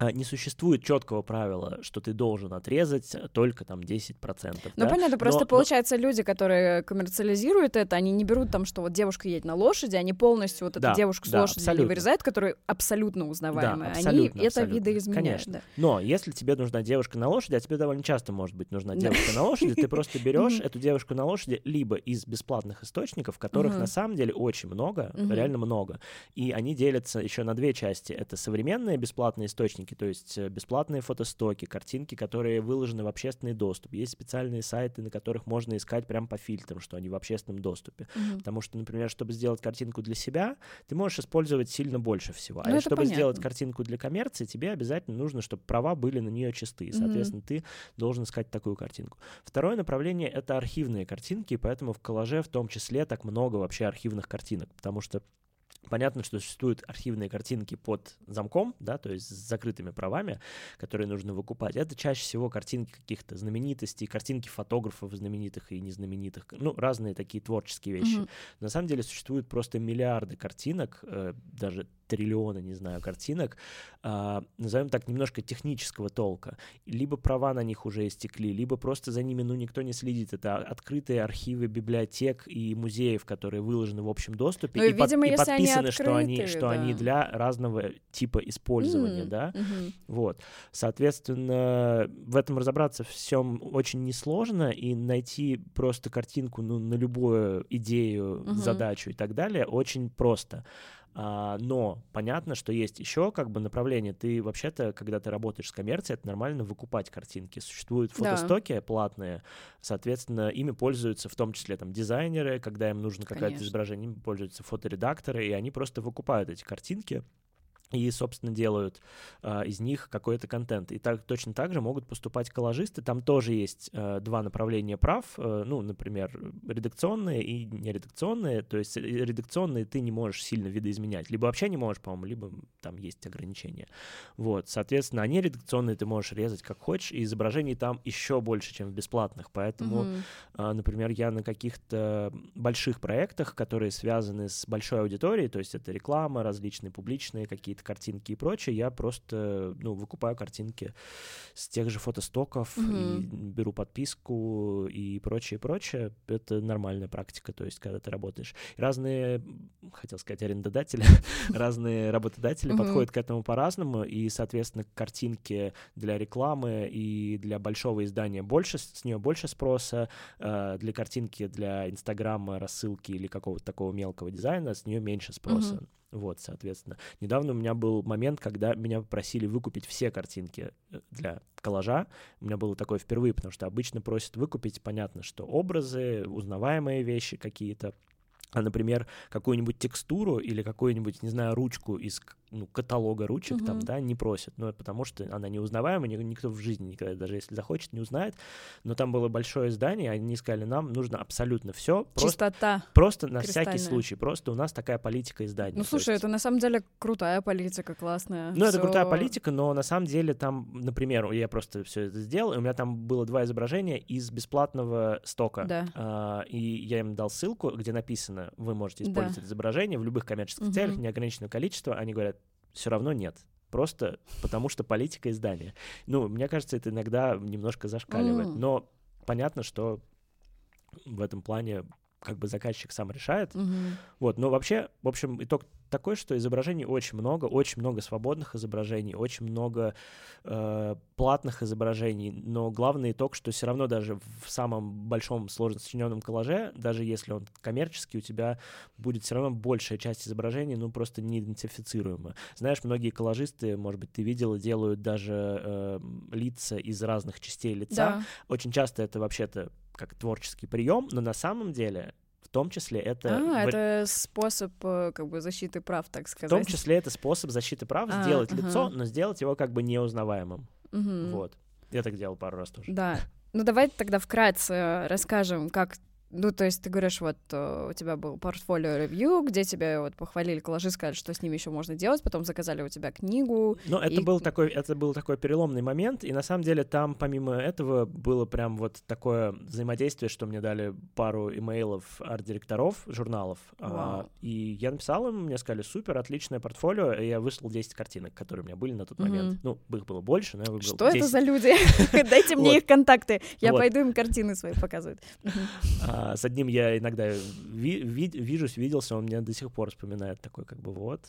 не существует четкого правила, что ты должен отрезать только там 10%. Ну, да? понятно, просто но, получается, люди, которые коммерциализируют это, они не берут там, что вот девушка едет на лошади, они полностью вот да, эту девушку да, с лошади абсолютно. вырезают, которая абсолютно узнаваемая. Да, абсолютно, они абсолютно. это видоизменяют. Конечно. Да. Но если тебе нужна девушка на лошади, а тебе довольно часто может быть нужна девушка на лошади, ты просто берешь эту девушку на лошади либо из бесплатных источников, которых на самом деле очень много, реально много, и они делятся еще на две части. Это современные бесплатные источники, то есть э, бесплатные фотостоки, картинки, которые выложены в общественный доступ. Есть специальные сайты, на которых можно искать прям по фильтрам, что они в общественном доступе. Мгм. Потому что, например, чтобы сделать картинку для себя, ты можешь использовать сильно больше всего. Ну, а чтобы понятно. сделать картинку для коммерции, тебе обязательно нужно, чтобы права были на нее чисты. И, соответственно, ты должен искать такую картинку. Второе направление — это архивные картинки, и поэтому в коллаже в том числе так много вообще архивных картинок, потому что Понятно, что существуют архивные картинки под замком, да, то есть с закрытыми правами, которые нужно выкупать. Это чаще всего картинки каких-то знаменитостей, картинки фотографов знаменитых и незнаменитых, ну, разные такие творческие вещи. Мгм. На самом деле существует просто миллиарды картинок, э, даже триллионы, не знаю, картинок, а, назовем так, немножко технического толка. Либо права на них уже истекли, либо просто за ними, ну, никто не следит. Это открытые архивы библиотек и музеев, которые выложены в общем доступе, Ну и, и, под- видимо, и если они подписаны, что они, открытые, что они для разного типа использования, М, да. мгм. Вот. Соответственно, в этом разобраться всем очень несложно, и найти просто картинку ну, на любую идею, Мгм. задачу и так далее очень просто. А, но понятно, что есть еще как бы направление. Ты вообще-то, когда ты работаешь с коммерцией, это нормально выкупать картинки. Существуют Да. фотостоки платные, соответственно, ими пользуются в том числе там дизайнеры, когда им нужно какое-то изображение, ими пользуются фоторедакторы, и они просто выкупают эти картинки и, собственно, делают а, из них какой-то контент. И так, точно так же могут поступать коллажисты. Там тоже есть а, два направления прав. э, ну, например, редакционные и нередакционные. То есть э, редакционные ты не можешь сильно видоизменять. Либо вообще не можешь, по-моему, либо там есть ограничения. Вот, соответственно, они редакционные ты можешь резать как хочешь, и изображений там еще больше, чем в бесплатных. Поэтому Мгм. а, Например, я на каких-то больших проектах, которые связаны с большой аудиторией, то есть это реклама, различные публичные какие-то картинки и прочее, я просто ну, выкупаю картинки с тех же фотостоков и Мгм. беру подписку и прочее, прочее. Это нормальная практика, то есть когда ты работаешь. И разные, хотел сказать, арендодатели, разные работодатели подходят к этому по-разному, и, соответственно, картинки для рекламы и для большого издания больше, с нее больше спроса, э, для картинки для Инстаграма, рассылки или какого-то такого мелкого дизайна с нее меньше спроса. Вот, соответственно. Недавно у меня был момент, когда меня попросили выкупить все картинки э, для коллажа. У меня было такое впервые, потому что обычно просят выкупить, понятно, что образы, узнаваемые вещи какие-то. А, например, какую-нибудь текстуру или какую-нибудь, не знаю, ручку из ну, каталога ручек там, Мгм. да, не просят. Ну, потому что она неузнаваемая, ни- никто в жизни никогда, даже если захочет, не узнает. Но там было большое здание, они сказали, нам нужно абсолютно все, просто, Чистота. просто на всякий случай, просто у нас такая политика издания. Ну, слушай, есть- это на самом деле крутая политика, классная. ну, это Всё- крутая политика, но на самом деле там, например, я просто все это сделал, и у меня там было два изображения из бесплатного стока. Да. А, и я им дал ссылку, где написано, вы можете Да. использовать это изображение в любых коммерческих Мгм. целях, неограниченное количество. Они говорят, все равно нет. Просто потому что политика издания. Ну, мне кажется, это иногда немножко зашкаливает. Но понятно, что в этом плане как бы заказчик сам решает. Мгм. Вот, но вообще, в общем, итог такой, что изображений очень много, очень много свободных изображений, очень много э, платных изображений, но главный итог, что все равно даже в самом большом сложно сочиненном коллаже, даже если он коммерческий, у тебя будет все равно большая часть изображений, ну, просто неидентифицируема. Знаешь, многие коллажисты, может быть, ты видела, делают даже э, лица из разных частей лица, Да. очень часто это вообще-то как творческий прием, но на самом деле в том числе это... А, вари- это способ э, как бы защиты прав, так В сказать. том числе это способ защиты прав, А, сделать ага. лицо, но сделать его как бы неузнаваемым. Мгм. Вот. Я так делал пару раз тоже. Да. Ну давай тогда вкратце расскажем, как Ну, то есть ты говоришь, вот э, у тебя был портфолио ревью, где тебя вот похвалили коллажи, сказали, что с ними еще можно делать, потом заказали у тебя книгу. Ну, это и- был такой, это был такой переломный момент, и на самом деле там помимо этого было прям вот такое взаимодействие, что мне дали пару имейлов арт-директоров журналов, а, и я написал им, мне сказали, супер, отличное портфолио, и я выслал 10 картинок, которые у меня были на тот Мгм. момент. Ну, их было больше, но я выбрал Что это 10. за люди? Дайте мне их контакты. Я пойду им картины свои показывать. А, с одним я иногда ви- ви- вижусь, виделся, он мне до сих пор вспоминает такой, как бы вот.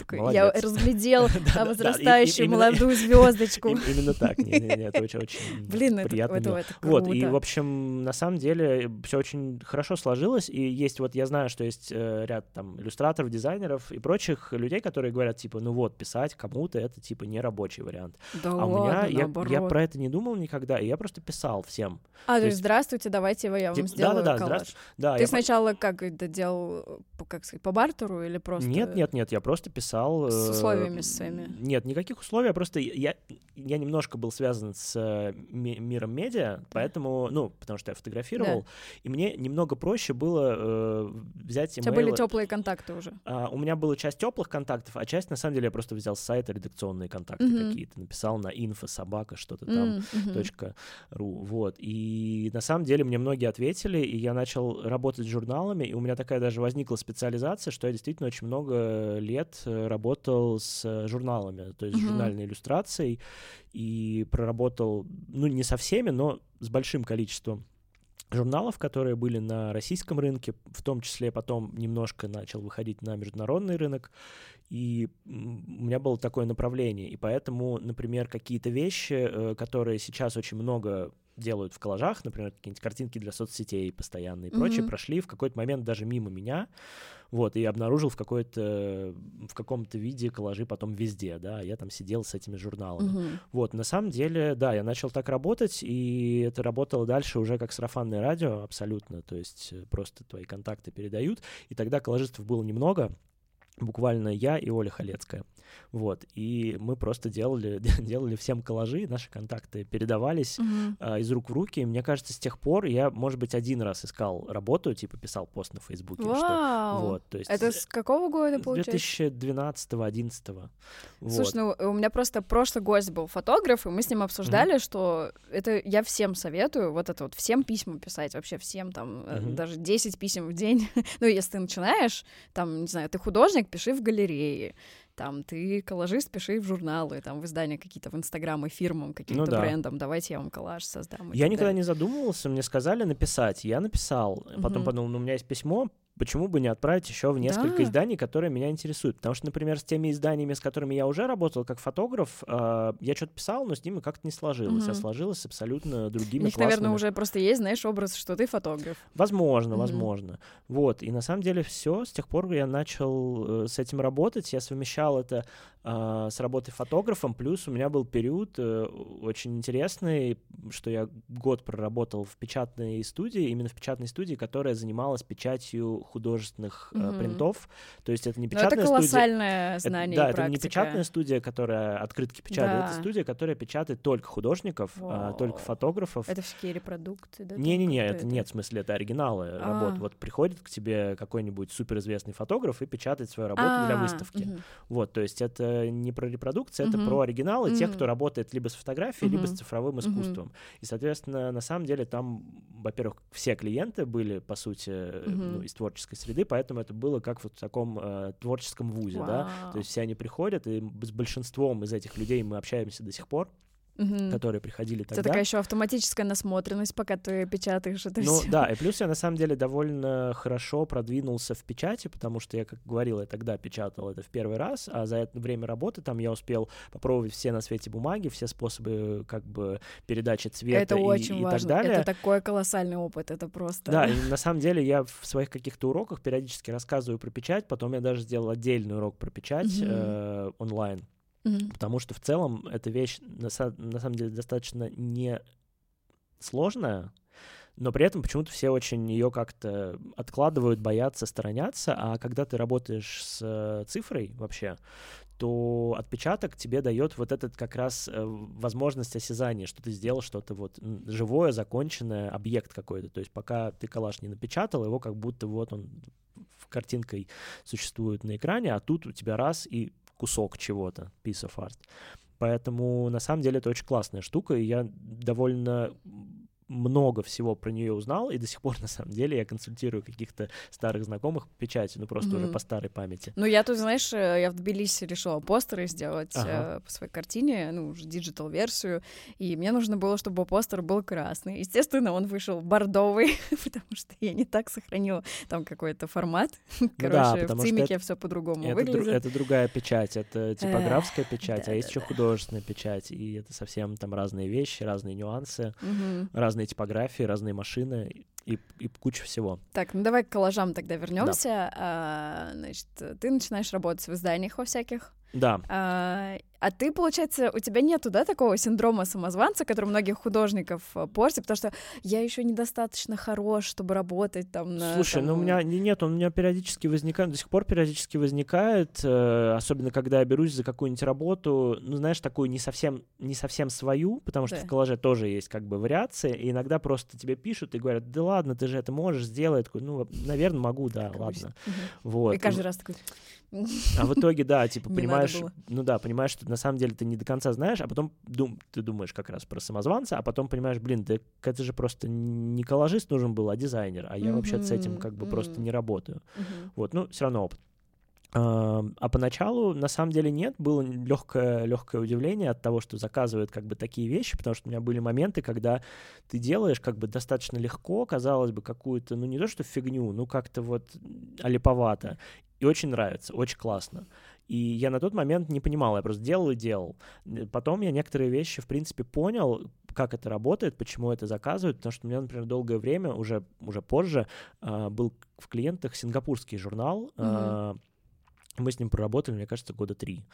Такой. Я разглядел да, возрастающую молодую звездочку. Им- Именно так, это очень-очень Блин, приятно. Вот, и, в общем, на самом деле все очень хорошо сложилось, и есть вот, я знаю, что есть э, ряд там иллюстраторов, дизайнеров и прочих людей, которые говорят, типа, ну вот, писать кому-то это, типа, не рабочий вариант. Да а у меня, ладно, я, я про это не думал никогда, и я просто писал всем. А, то то есть, здравствуйте, давайте я вам сделаю да-да-да, коллаж. здравствуй. Да, Ты я... сначала как это делал, как сказать, по бартеру или просто... Нет, нет, нет, я просто писал... С э, условиями своими. Нет, никаких условий, просто я, я немножко был связан с э, ми- миром медиа, поэтому, ну, потому что я фотографировал, и мне немного проще было э, взять У тебя были имейлы. теплые контакты уже. А, у меня была часть теплых контактов, а часть, на самом деле, я просто взял с сайта редакционные контакты Мгм. какие-то, написал на инфо собака что-то там. Мгм. точка ру, вот, и на самом деле мне многие ответили, и я начал работать с журналами, и у меня такая даже возникла специализация, что я действительно очень много лет э, работал с э, журналами, то есть с Мгм. журнальной иллюстрацией, и проработал, ну, не со всеми, но с большим количеством журналов, которые были на российском рынке, в том числе потом немножко начал выходить на международный рынок, и у меня было такое направление, и поэтому, например, какие-то вещи, э, которые сейчас очень много делают в коллажах, например, какие-нибудь картинки для соцсетей постоянные и прочее, Мгм. прошли в какой-то момент даже мимо меня, вот, и обнаружил в какой-то, в каком-то виде коллажи потом везде, да, я там сидел с этими журналами. Мгм. Вот, на самом деле, да, я начал так работать, и это работало дальше уже как сарафанное радио, абсолютно, то есть э, просто твои контакты передают, и тогда коллажистов было немного, буквально я и Оля Халецкая, вот, и мы просто делали, делали всем коллажи, наши контакты передавались Мгм. а, из рук в руки, и мне кажется, с тех пор я, может быть, один раз искал работу, типа писал пост на Фейсбуке, что Вау! вот, то есть Это э, с какого года, получается? 2012-2011, вот. Слушай, ну у меня просто прошлый гость был фотограф, и мы с ним обсуждали, что это я всем советую, вот это вот всем письма писать, вообще всем там, э, Мгм. даже 10 писем в день. ну, если ты начинаешь, там, не знаю, ты художник, пиши в галерее, там, ты коллажист, пиши в журналы, там, в издания какие-то, в инстаграмы, фирмам, каким-то Ну да. брендам, давайте я вам коллаж создам. Я никогда далее. не задумывался, мне сказали написать, я написал, потом Мгм. подумал, ну у меня есть письмо, почему бы не отправить еще в несколько Да. изданий, которые меня интересуют, потому что, например, с теми изданиями, с которыми я уже работал как фотограф, э, я что-то писал, но с ними как-то не сложилось, а Мгм. сложилось с абсолютно У другими них, наверное, классными- уже просто есть, знаешь, образ, что ты фотограф. Возможно, Мгм. возможно. Вот, и на самом деле все, с тех пор я начал э, с этим работать, я совмещал это а, с работой фотографом, плюс у меня был период э, очень интересный, что я год проработал в печатной студии, именно в печатной студии, которая занималась печатью художественных Мгм. принтов, то есть это не печатная это студия... колоссальное Это- знание да, и это не практика. печатная студия, которая открытки печатает, это Да. студия, которая печатает только художников, а, только Вау. фотографов. Это всякие репродукты, да? Не-не-не, как-то это нет, в смысле, это оригиналы А. работ. Вот приходит к тебе какой-нибудь суперизвестный фотограф и печатает свою работу для А, выставки. мгм. Вот, то есть это не про репродукцию, это Мгм. про оригиналы тех, Мгм. кто работает либо с фотографией, либо с цифровым искусством. И, соответственно, на самом деле там, во-первых, все клиенты были, по сути, ну, из творческой среды, поэтому это было как вот в таком э, творческом вузе, да. Вау. То есть все они приходят, и с большинством из этих людей мы общаемся до сих пор, Мгм. которые приходили Это тогда. такая еще автоматическая насмотренность, пока ты печатаешь это Ну всё. да, и плюс я на самом деле довольно хорошо продвинулся в печати, потому что я, как говорил, я тогда печатал это в первый раз, а за это время работы там я успел попробовать все на свете бумаги, все способы как бы передачи цвета Это и, очень и важно. так далее. Это такой колоссальный опыт, это просто... Да, и на самом деле я в своих каких-то уроках периодически рассказываю про печать, потом я даже сделал отдельный урок про печать Мгм. э, онлайн, Мгм. потому что в целом эта вещь на, на самом деле достаточно не сложная, но при этом почему-то все очень ее как-то откладывают, боятся, сторонятся, а когда ты работаешь с цифрой вообще, то отпечаток тебе дает вот этот как раз э, возможность осязания, что ты сделал что-то вот живое, законченное, объект какой-то. То есть пока ты коллаж не напечатал, его как будто вот он картинкой существует на экране, а тут у тебя раз и кусок чего-то, piece of art. Поэтому на самом деле это очень классная штука, и я довольно много всего про нее узнал, и до сих пор, на самом деле, я консультирую каких-то старых знакомых по печати, ну, просто mm-hmm. уже по старой памяти. Ну, я тут, знаешь, э, я в Тбилиси решила постеры сделать ага. э, по своей картине, ну, уже digital -версию, и мне нужно было, чтобы постер был красный. Естественно, он вышел бордовый, потому что я не так сохранила там какой-то формат. Короче, ну, да, в цимике все по-другому это выглядит. Дру- это другая печать, это типографская печать, а есть еще художественная печать, и это совсем там разные вещи, разные нюансы, разные разные типографии, разные машины и, и куча всего. Так, ну давай к коллажам тогда вернемся. Да. А, значит, ты начинаешь работать в изданиях во всяких. Да. А, а ты, получается, у тебя нету, да, такого синдрома самозванца, который многих художников э, портит, потому что я еще недостаточно хорош, чтобы работать там на... Слушай, там... ну у меня нет, он у меня периодически возникает, до сих пор периодически возникает, э, особенно когда я берусь за какую-нибудь работу, ну, знаешь, такую не совсем, не совсем свою, потому что да. в коллаже тоже есть как бы вариации, и иногда просто тебе пишут и говорят, да ладно, ты же это можешь сделать, ну, наверное, могу, да, как ладно. Угу. Вот. И каждый раз такой... А в итоге, да, типа, понимаешь, ну да, понимаешь, что на самом деле ты не до конца знаешь, а потом дум, ты думаешь как раз про самозванца, а потом понимаешь, блин, да это же просто не коллажист нужен был, а дизайнер, а я вообще с этим как бы просто не работаю. Вот, ну, все равно опыт. А, а поначалу, на самом деле, нет, было легкое, легкое удивление от того, что заказывают как бы такие вещи, потому что у меня были моменты, когда ты делаешь как бы достаточно легко, казалось бы, какую-то, ну не то что фигню, ну как-то вот алиповато, и очень нравится, очень классно. И я на тот момент не понимал, я просто делал и делал. Потом я некоторые вещи, в принципе, понял, как это работает, почему это заказывают, потому что у меня, например, долгое время, уже, уже позже, э, был в клиентах сингапурский журнал, mm-hmm. Мы с ним проработали, мне кажется, года три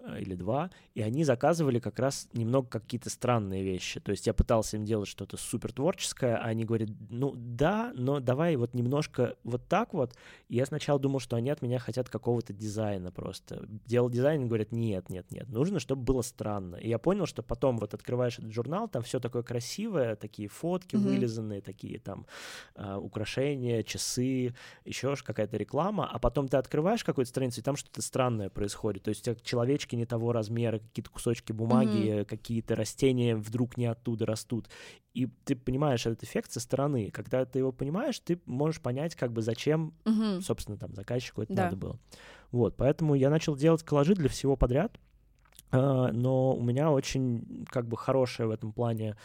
э, или два, и они заказывали как раз немного какие-то странные вещи. То есть я пытался им делать что-то супер творческое, а они говорят, ну да, но давай вот немножко вот так вот. И я сначала думал, что они от меня хотят какого-то дизайна просто. Делал дизайн и говорят, нет, нет, нет, нужно, чтобы было странно. И я понял, что потом вот открываешь этот журнал, там все такое красивое, такие фотки mm-hmm. вылизанные, такие там э, украшения, часы, еще какая-то реклама, а потом ты открываешь какую-то страницу, и там что-то странное происходит. То есть человечки не того размера, какие-то кусочки бумаги, mm-hmm. какие-то растения вдруг не оттуда растут. И ты понимаешь этот эффект со стороны. Когда ты его понимаешь, ты можешь понять, как бы зачем, mm-hmm. собственно, там заказчику это да. надо было. Вот, поэтому я начал делать коллажи для всего подряд. Uh, но у меня очень как бы хорошая в этом плане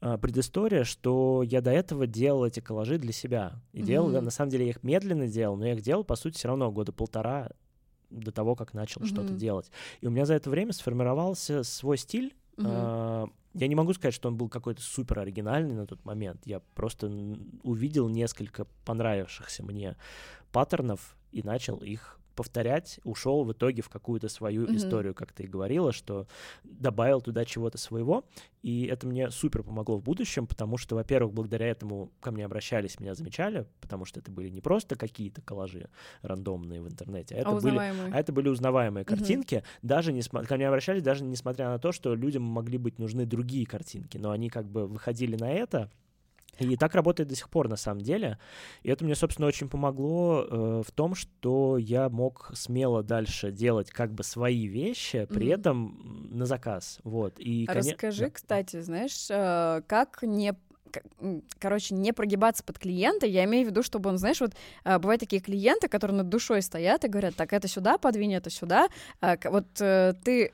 предыстория, что я до этого делал эти коллажи для себя. И mm-hmm. делал, на самом деле, я их медленно делал, но я их делал, по сути, все равно года полтора до того, как начал mm-hmm. что-то делать. И у меня за это время сформировался свой стиль. Mm-hmm. Я не могу сказать, что он был какой-то супер оригинальный на тот момент. Я просто увидел несколько понравившихся мне паттернов и начал их повторять, ушел в итоге в какую-то свою mm-hmm. историю, как ты и говорила, что добавил туда чего-то своего, и это мне супер помогло в будущем, потому что, во-первых, благодаря этому ко мне обращались, меня замечали, потому что это были не просто какие-то коллажи рандомные в интернете, а это, а были, а это были узнаваемые mm-hmm. картинки, даже не ко мне обращались, даже несмотря на то, что людям могли быть нужны другие картинки, но они как бы выходили на это, и так работает до сих пор, на самом деле. И это мне, собственно, очень помогло э, в том, что я мог смело дальше делать как бы свои вещи, при mm-hmm. этом на заказ. Вот. И, а. Расскажи, да. кстати, знаешь, э, как не короче, не прогибаться под клиента, я имею в виду, чтобы он, знаешь, вот э, бывают такие клиенты, которые над душой стоят и говорят, так, это сюда, подвинь это сюда, а, вот э, ты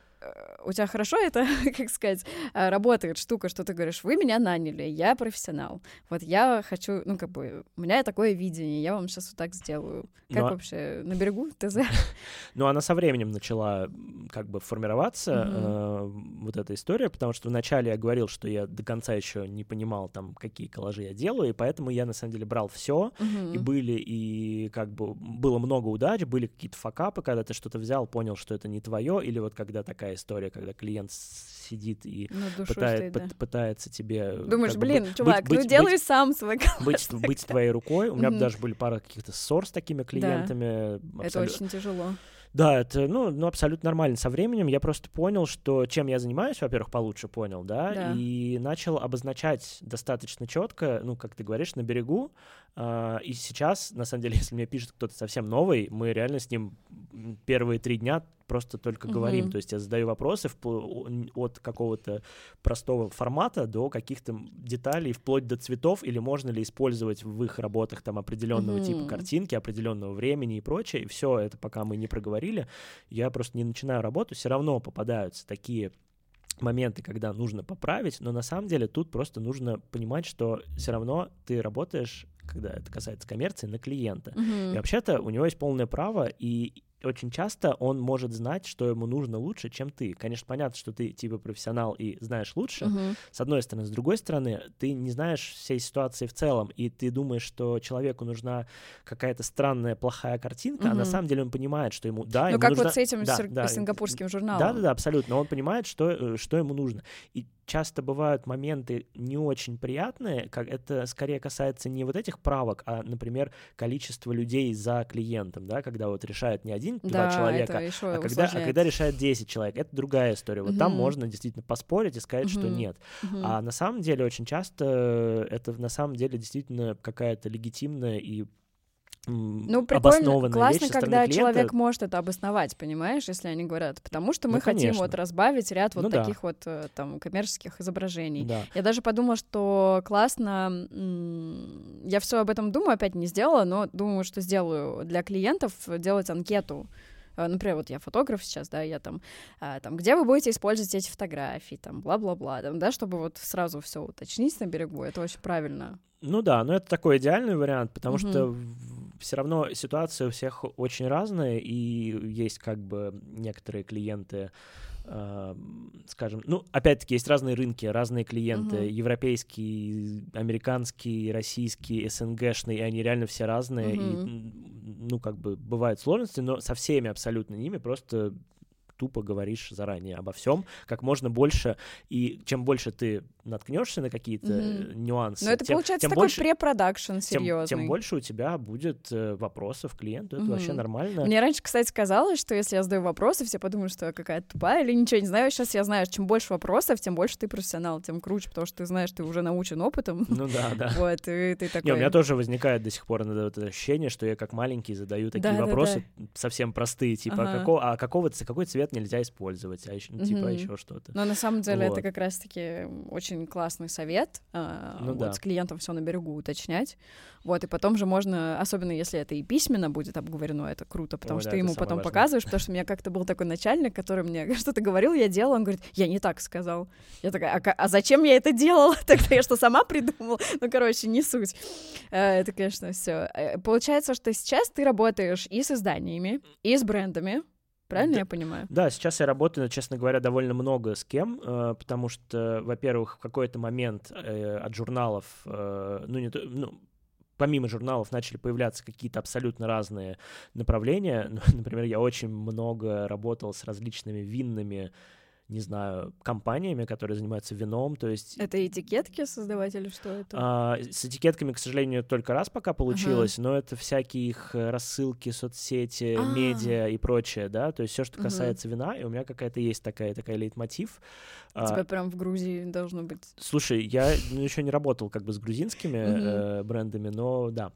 у тебя хорошо это, как сказать, а, работает штука, что ты говоришь, вы меня наняли, я профессионал. Вот я хочу, ну, как бы, у меня такое видение, я вам сейчас вот так сделаю. Как. Ну, а вообще, на берегу ТЗ? Ну, она со временем начала как бы формироваться, э, вот эта история, потому что вначале я говорил, что я до конца еще не понимал, там, какие коллажи я делаю, и поэтому я, на самом деле, брал все, и были, и как бы было много удач, были какие-то факапы, когда ты что-то взял, понял, что это не твое, или вот когда такая такая история, когда клиент сидит и пытает- да. пыт- пытается тебе... Думаешь, как бы блин, быть- чувак, быть- ну делай быть- сам свой быть, быть твоей рукой. У меня Мгм. даже были пара каких-то ссор с такими клиентами. Это абсолю- очень тяжело. Да, это, ну, ну, абсолютно нормально. Со временем я просто понял, что чем я занимаюсь, во-первых, получше понял, да, Да. и начал обозначать достаточно четко, ну, как ты говоришь, на берегу. А, и сейчас, на самом деле, если мне пишет кто-то совсем новый, мы реально с ним первые три дня просто только говорим. Мгм. То есть я задаю вопросы впл- от какого-то простого формата до каких-то деталей, вплоть до цветов, или можно ли использовать в их работах там определенного типа Мгм. картинки, определенного времени и прочее. И все это пока мы не проговорили, я просто не начинаю работу, все равно попадаются такие моменты, когда нужно поправить, но на самом деле тут просто нужно понимать, что все равно ты работаешь, когда это касается коммерции, на клиента. Мгм. И вообще-то у него есть полное право, и очень часто он может знать, что ему нужно лучше, чем ты. Конечно, понятно, что ты типа профессионал и знаешь лучше, Мгм. с одной стороны. С другой стороны, ты не знаешь всей ситуации в целом, и ты думаешь, что человеку нужна какая-то странная, плохая картинка, а на самом деле он понимает, что ему... Да, Ну, ему как нужна- вот с этим да, сир- да, сингапурским журналом. да-да-да, абсолютно. Он понимает, что, э, что ему нужно. И часто бывают моменты не очень приятные, как это скорее касается не вот этих правок, а, например, количество людей за клиентом, да, когда вот решает не один-два Да, человека, а когда, а когда решает 10 человек, это другая история. Вот там Мгм. можно действительно поспорить и сказать, что Мгм. нет. А на самом деле очень часто это на самом деле действительно какая-то легитимная и Ну, прикольно, классно, вещь когда клиента. человек может это обосновать, понимаешь, если они говорят, потому что мы Ну, хотим конечно. вот разбавить ряд вот Ну да. таких вот э, там коммерческих изображений. Да. Я даже подумала, что классно, я все об этом думаю, опять не сделала, но думаю, что сделаю для клиентов делать анкету. Э, Например, вот я фотограф сейчас, да, я там, а, там, где вы будете использовать эти фотографии, там, бла-бла-бла, там, да, чтобы вот сразу все уточнить на берегу, это очень правильно. Ну да, но это такой идеальный вариант, потому Мгм. что все равно ситуация у всех очень разная, и есть как бы некоторые клиенты, скажем, ну, опять-таки, есть разные рынки, разные клиенты, Мгм. европейский, американский, российский, СНГшный, и они реально все разные, и, Мгм. м, ну, как бы бывают сложности, но со всеми абсолютно ними просто тупо говоришь заранее обо всем, как можно больше, и чем больше ты наткнешься на какие-то э, нюансы, Но это тем, получается тем такой больше, препродакшн тем, серьезный. тем больше у тебя будет э, вопросов клиенту. Это вообще Мгм. нормально. Мне раньше, кстати, казалось, что если я задаю вопросы, все подумают, что я какая-то тупая или ничего не знаю. Сейчас я знаю, чем больше вопросов, тем больше ты профессионал, тем круче, потому что ты знаешь, ты уже научен опытом. Ну да, да. Вот, и ты такой... Не, у меня тоже возникает до сих пор иногда вот это ощущение, что я как маленький задаю такие Да-да-да. вопросы совсем простые, типа, а, Ага. какого, а какого, какой цвет нельзя использовать, а еще, ну, типа, еще что-то. Но на самом деле Вот. это как раз-таки очень классный совет. а, Ну вот да. с клиентом все на берегу уточнять. Вот, и потом же можно, особенно если это и письменно будет обговорено, это круто, потому Ой, что да, ты ему потом важное. показываешь, потому что у меня как-то был такой начальник, который мне что-то говорил, я делала, он говорит, я не так сказал. Я такая, а, а зачем я это делала? Тогда я что, сама придумала? Ну, короче, не суть. Э, Это, конечно, все. Получается, что сейчас ты работаешь и с изданиями, и с брендами. Правильно Да. я понимаю? Да, сейчас я работаю, честно говоря, довольно много с кем, э, потому что, во-первых, в какой-то момент э, от журналов, э, ну, не то, ну, помимо журналов начали появляться какие-то абсолютно разные направления. Ну, Например, я очень много работал с различными винными, не знаю, компаниями, которые занимаются вином, то есть Это этикетки создавать или что это? а, с этикетками, к сожалению, только раз пока получилось, но это всякие их рассылки, соцсети, А. медиа и прочее, да, то есть все, что касается вина, и у меня какая-то есть такая такая лейтмотив. А, У тебя прям в Грузии должно быть. Слушай, я ну, еще не работал как бы с грузинскими э, брендами, но да.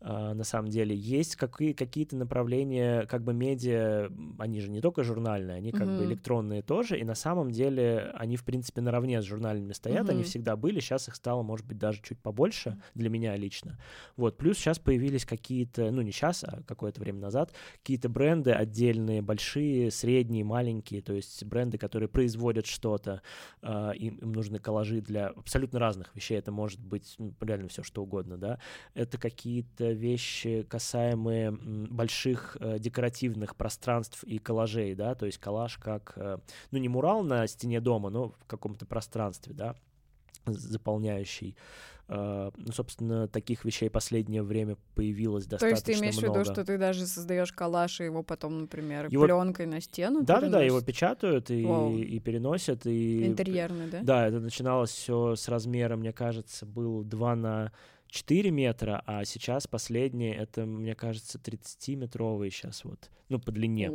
А, на самом деле есть какие- какие-то направления, как бы медиа, они же не только журнальные, они как бы Мгм. электронные тоже, и на самом деле они, в принципе, наравне с журнальными стоят, они Мгм. всегда были, сейчас их стало, может быть, даже чуть побольше для меня лично. Вот, плюс сейчас появились какие-то, ну не сейчас, а какое-то время назад, какие-то бренды отдельные, большие, средние, маленькие, то есть бренды, которые производят что-то, а, им, им нужны коллажи для абсолютно разных вещей, это может быть ну, реально все что угодно, да, это какие-то вещи, касаемые больших э, декоративных пространств и коллажей, да, то есть коллаж как, э, ну не мурал на стене дома, но в каком-то пространстве, да, заполняющий. Ну, собственно, таких вещей последнее время появилось достаточно много. То есть ты имеешь много. в виду, что ты даже создаешь коллаж и его потом, например, его... пленкой на стену? Да, да, да, его печатают и, и переносят. И... Интерьерный, да? Да, это начиналось все с размера, мне кажется, был 2 на 4 метра, а сейчас последние, это, мне кажется, 30-метровые сейчас вот, ну, по длине.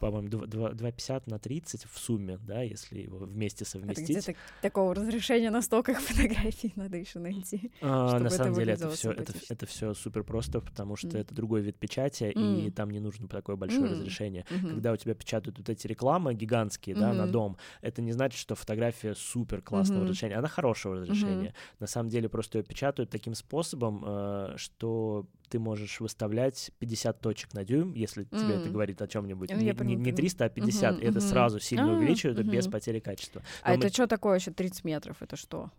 По-моему, 2,50 на 30 в сумме, да, если его вместе совместить. А где-то такого разрешения на стоках фотографий надо еще найти. А, на самом деле это все, это, это все супер просто, потому что mm. это другой вид печати, mm. и там не нужно такое большое mm. разрешение. Mm-hmm. Когда у тебя печатают вот эти рекламы гигантские, mm-hmm. да, на дом, это не значит, что фотография супер классного mm-hmm. разрешения, она хорошего разрешения. Mm-hmm. На самом деле просто ее печатают таким таким способом, э, что ты можешь выставлять 50 точек на дюйм, если mm. тебе это говорит о чем-нибудь. Ну, не, не, не 300, а 50. Uh-huh, и это сразу сильно а, увеличивает, uh-huh. без потери качества. А Но а мы... это что такое еще 30 метров? Это что?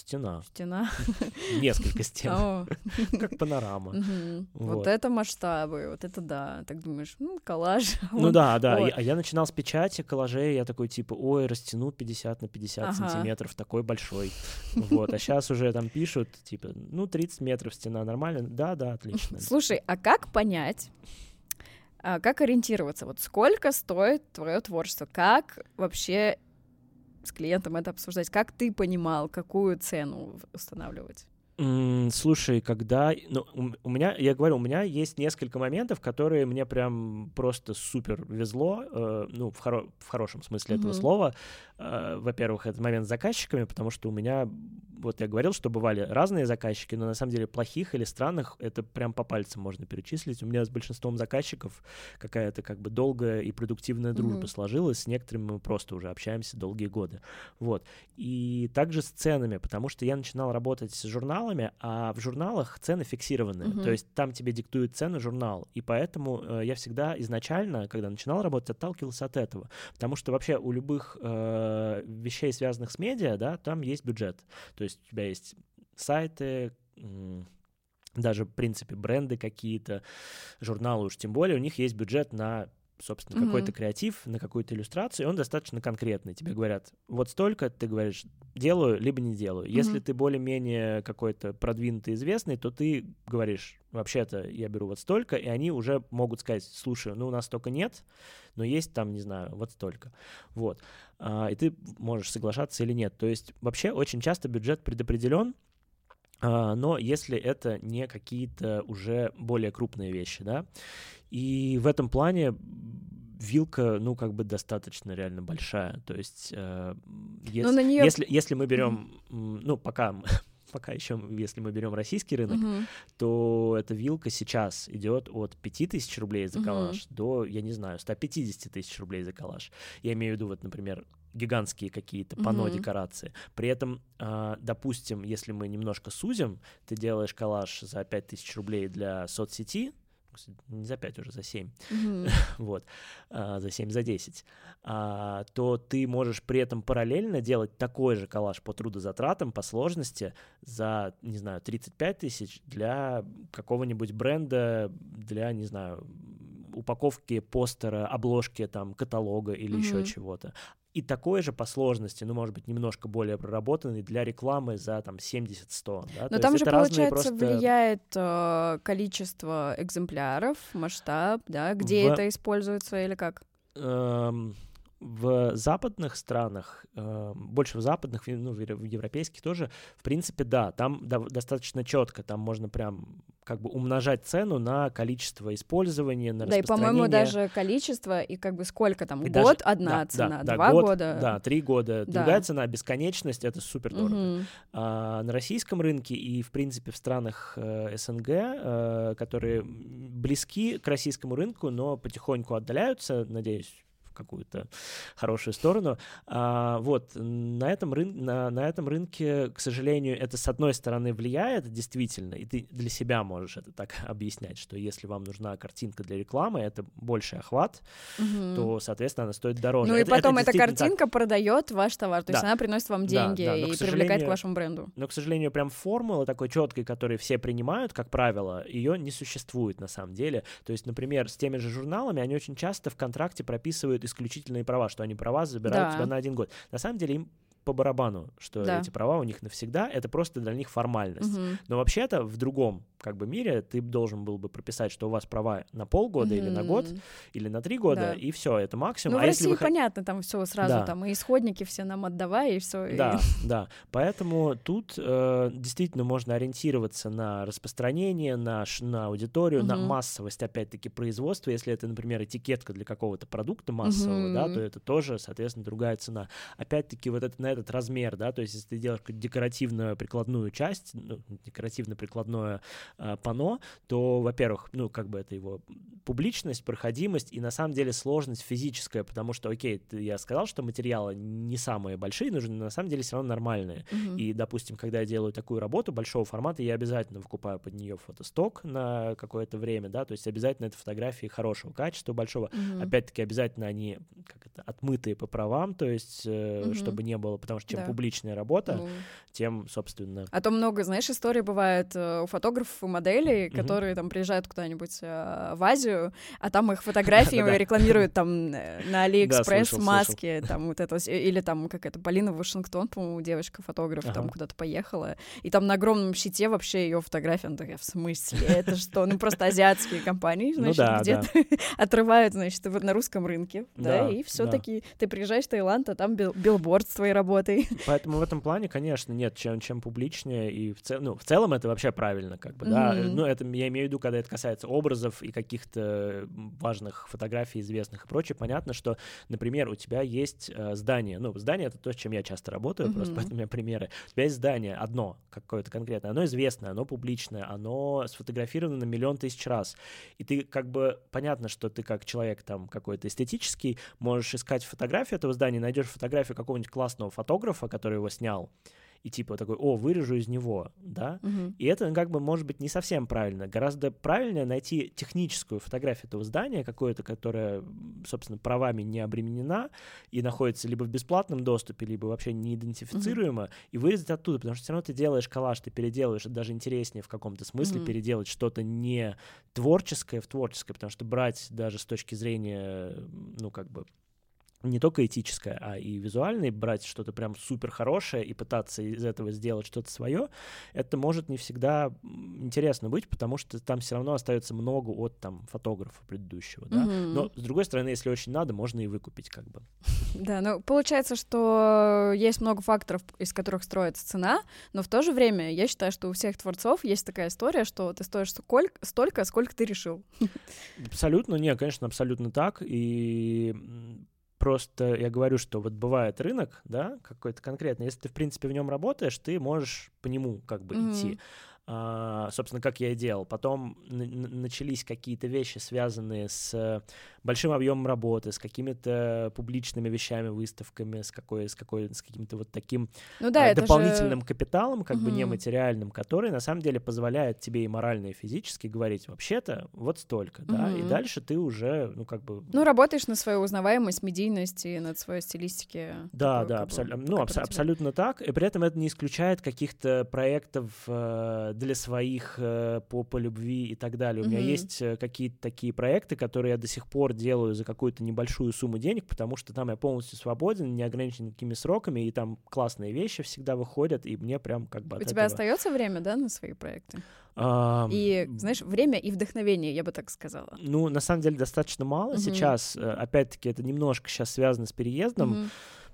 Стена. Стена. Несколько стен. Как панорама. Вот это масштабы, вот это да. Так думаешь, ну, коллаж. Ну да, да. А я начинал с печати коллажей, я такой типа, ой, растяну 50 на 50 сантиметров, такой большой. Вот, а сейчас уже там пишут, типа, ну, 30 метров стена, нормально? Да, да, отлично. Слушай, а как понять, а, как ориентироваться? Вот сколько стоит твое творчество? Как вообще с клиентом это обсуждать. Как ты понимал, какую цену устанавливать? Слушай, когда... Ну, у меня, я говорю, у меня есть несколько моментов, которые мне прям просто супер везло, э, ну, в, хоро- в хорошем смысле mm-hmm. этого слова. Э, во-первых, это момент с заказчиками, потому что у меня вот я говорил, что бывали разные заказчики, но на самом деле плохих или странных это прям по пальцам можно перечислить. У меня с большинством заказчиков какая-то как бы долгая и продуктивная дружба mm-hmm. сложилась, с некоторыми мы просто уже общаемся долгие годы. Вот. И также с ценами, потому что я начинал работать с журналами, а в журналах цены фиксированные, mm-hmm. то есть там тебе диктует цену журнал, и поэтому э, я всегда изначально, когда начинал работать, отталкивался от этого, потому что вообще у любых э, вещей, связанных с медиа, да, там есть бюджет, то есть у тебя есть сайты, даже, в принципе, бренды какие-то, журналы уж тем более, у них есть бюджет на собственно, mm-hmm. какой-то креатив, на какую-то иллюстрацию, и он достаточно конкретный. Тебе говорят, вот столько, ты говоришь, делаю, либо не делаю. Mm-hmm. Если ты более-менее какой-то продвинутый, известный, то ты говоришь, вообще-то я беру вот столько, и они уже могут сказать, слушай, ну у нас столько нет, но есть там, не знаю, вот столько. Вот. А, и ты можешь соглашаться или нет. То есть вообще очень часто бюджет предопределен, но если это не какие-то уже более крупные вещи, да, и в этом плане вилка, ну, как бы достаточно реально большая. То есть, э, если, ну, нее... если, если мы берем, mm-hmm. ну, пока пока еще, если мы берем российский рынок, uh-huh. то эта вилка сейчас идет от 5000 рублей за коллаж uh-huh. до, я не знаю, 150 тысяч рублей за коллаж. Я имею в виду, вот, например, гигантские какие-то пано uh-huh. декорации. При этом, э, допустим, если мы немножко сузим, ты делаешь коллаж за 5000 рублей для соцсети, не за 5 уже, за 7, mm-hmm. вот, а, за 7, за 10, а, то ты можешь при этом параллельно делать такой же коллаж по трудозатратам, по сложности за, не знаю, 35 тысяч для какого-нибудь бренда, для, не знаю, упаковки постера, обложки там каталога или mm-hmm. еще чего-то и такой же по сложности, ну, может быть, немножко более проработанный для рекламы за там 70-100. Да? Но То там же, получается, просто... влияет э, количество экземпляров, масштаб, да, где в... это используется или как? Эм, в западных странах, э, больше в западных, ну, в европейских тоже, в принципе, да, там до, достаточно четко, там можно прям как бы умножать цену на количество использования, на Да, и, по-моему, даже количество и как бы сколько там, и год даже, одна да, цена, да, два год, года. Да, три года, да. другая цена, бесконечность, это супер дорого. Угу. А, на российском рынке и, в принципе, в странах э, СНГ, э, которые близки к российскому рынку, но потихоньку отдаляются, надеюсь, какую-то хорошую сторону. А, вот, на этом, рын... на, на этом рынке, к сожалению, это с одной стороны влияет действительно, и ты для себя можешь это так объяснять, что если вам нужна картинка для рекламы, это больший охват, угу. то, соответственно, она стоит дороже. Ну и это, потом это эта картинка так. продает ваш товар, то да. есть она приносит вам деньги да, да, и привлекает к вашему бренду. Но, к сожалению, прям формулы такой четкой, которую все принимают, как правило, ее не существует на самом деле. То есть, например, с теми же журналами они очень часто в контракте прописывают исключительные права, что они права забирают да. тебя на один год. На самом деле им по барабану, что Да. эти права у них навсегда, это просто для них формальность. Мгм. Но вообще-то в другом как бы мире ты должен был бы прописать, что у вас права на полгода или на год, или на три года, Да. и все, это максимум. Ну, а в если России вы хо- понятно, там все сразу, Да. там и исходники все нам отдавай, и все. Да, да. Поэтому тут э, действительно можно ориентироваться на распространение, на, на аудиторию, на Мгм. массовость, опять-таки, производства. Если это, например, этикетка для какого-то продукта массового, да, Мгм. то это тоже, соответственно, другая цена. Опять-таки, вот это, на этот размер, да, то есть если ты делаешь какую-то декоративную прикладную часть, ну, декоративно-прикладное э, панно, то, во-первых, ну, как бы это его публичность, проходимость и, на самом деле, сложность физическая, потому что, окей, ты- я сказал, что материалы не самые большие нужны, но на самом деле все равно нормальные. Мгм. И, допустим, когда я делаю такую работу большого формата, я обязательно выкупаю под нее фотосток на какое-то время, да, то есть обязательно это фотографии хорошего качества, большого. Мгм. Опять-таки, обязательно они как это, отмытые по правам, то есть, э, Мгм. чтобы не было, потому что чем Да. публичная работа, Ну, тем, собственно, А то много, знаешь, историй бывает э, у фотографов и моделей, Мгм. которые там приезжают куда-нибудь э, в Азию, а там их фотографии рекламируют там э, на Алиэкспресс маски, там вот это, или там какая-то Полина Вашингтон, по-моему, девочка-фотограф, там куда-то поехала, и там на огромном щите вообще ее фотография, она такая, в смысле, это что? Ну просто азиатские компании, Ну значит, где-то отрывают, значит, вот на русском рынке, да, и все таки ты приезжаешь в Таиланд, а там бил- билборд с твоей работой. Поэтому в этом плане, конечно, нет, чем, чем публичнее, и в, цел- ну, в целом это вообще правильно, как бы, да, Мгм. ну, это я имею в виду, когда это касается образов и каких-то важных фотографий, известных и прочее, понятно, что, например, у тебя есть э, здание, ну, здание — это то, с чем я часто работаю, просто Мгм. поэтому у меня примеры. У тебя есть здание одно, какое-то конкретное, оно известное, оно публичное, оно сфотографировано на миллион тысяч раз, и ты как бы, понятно, что ты как человек там какой-то эстетический, можешь искать фотографию этого здания, найдешь фотографию какого-нибудь классного фотографа, который его снял, и типа такой, о, вырежу из него, да, Мгм. и это как бы может быть не совсем правильно. Гораздо правильнее найти техническую фотографию этого здания, какое-то, которое, собственно, правами не обременена и находится либо в бесплатном доступе, либо вообще не идентифицируемо, и вырезать оттуда, потому что все равно ты делаешь коллаж, ты переделываешь, это даже интереснее в каком-то смысле Мгм. переделать что-то не творческое в творческое, потому что брать даже с точки зрения, ну, как бы, не только этическое, а и визуальное, брать что-то прям супер хорошее и пытаться из этого сделать что-то свое, это может не всегда интересно быть, потому что там все равно остается много от там фотографа предыдущего, да. Мгм. Но с другой стороны, если очень надо, можно и выкупить как бы. Да, ну получается, что есть много факторов, из которых строится цена, но в то же время я считаю, что у всех творцов есть такая история, что ты стоишь сколько, столько, сколько ты решил. Абсолютно, не, конечно, абсолютно так. И просто я говорю, что вот бывает рынок, да, какой-то конкретный. Если ты, в принципе, в нем работаешь, ты можешь по нему как бы Мгм. идти. А, собственно, как я и делал. Потом начались какие-то вещи, связанные с большим объемом работы, с какими-то публичными вещами, выставками, с, какой, с, какой, с каким-то вот таким Ну да, э, дополнительным же... капиталом, как бы Мгм. нематериальным, который на самом деле позволяет тебе и морально, и физически говорить, вообще-то вот столько, да, и дальше ты уже, ну, как бы... Ну, работаешь на свою узнаваемость, медийность и над своей стилистике. Да, такой, да, бы, абсолютно, ну, абс- абсолютно так. И при этом это не исключает каких-то проектов э, для своих э, по, по любви и так далее. У меня Мгм. есть э, какие-то такие проекты, которые я до сих пор делаю за какую-то небольшую сумму денег, потому что там я полностью свободен, не ограничен никакими сроками, и там классные вещи всегда выходят, и мне прям как бы У тебя этого... остается время, да, на свои проекты? Ам, И, знаешь, время и вдохновение, я бы так сказала. Ну, на самом деле, достаточно мало Мгм. сейчас. э, Опять-таки, это немножко сейчас связано с переездом, Мгм.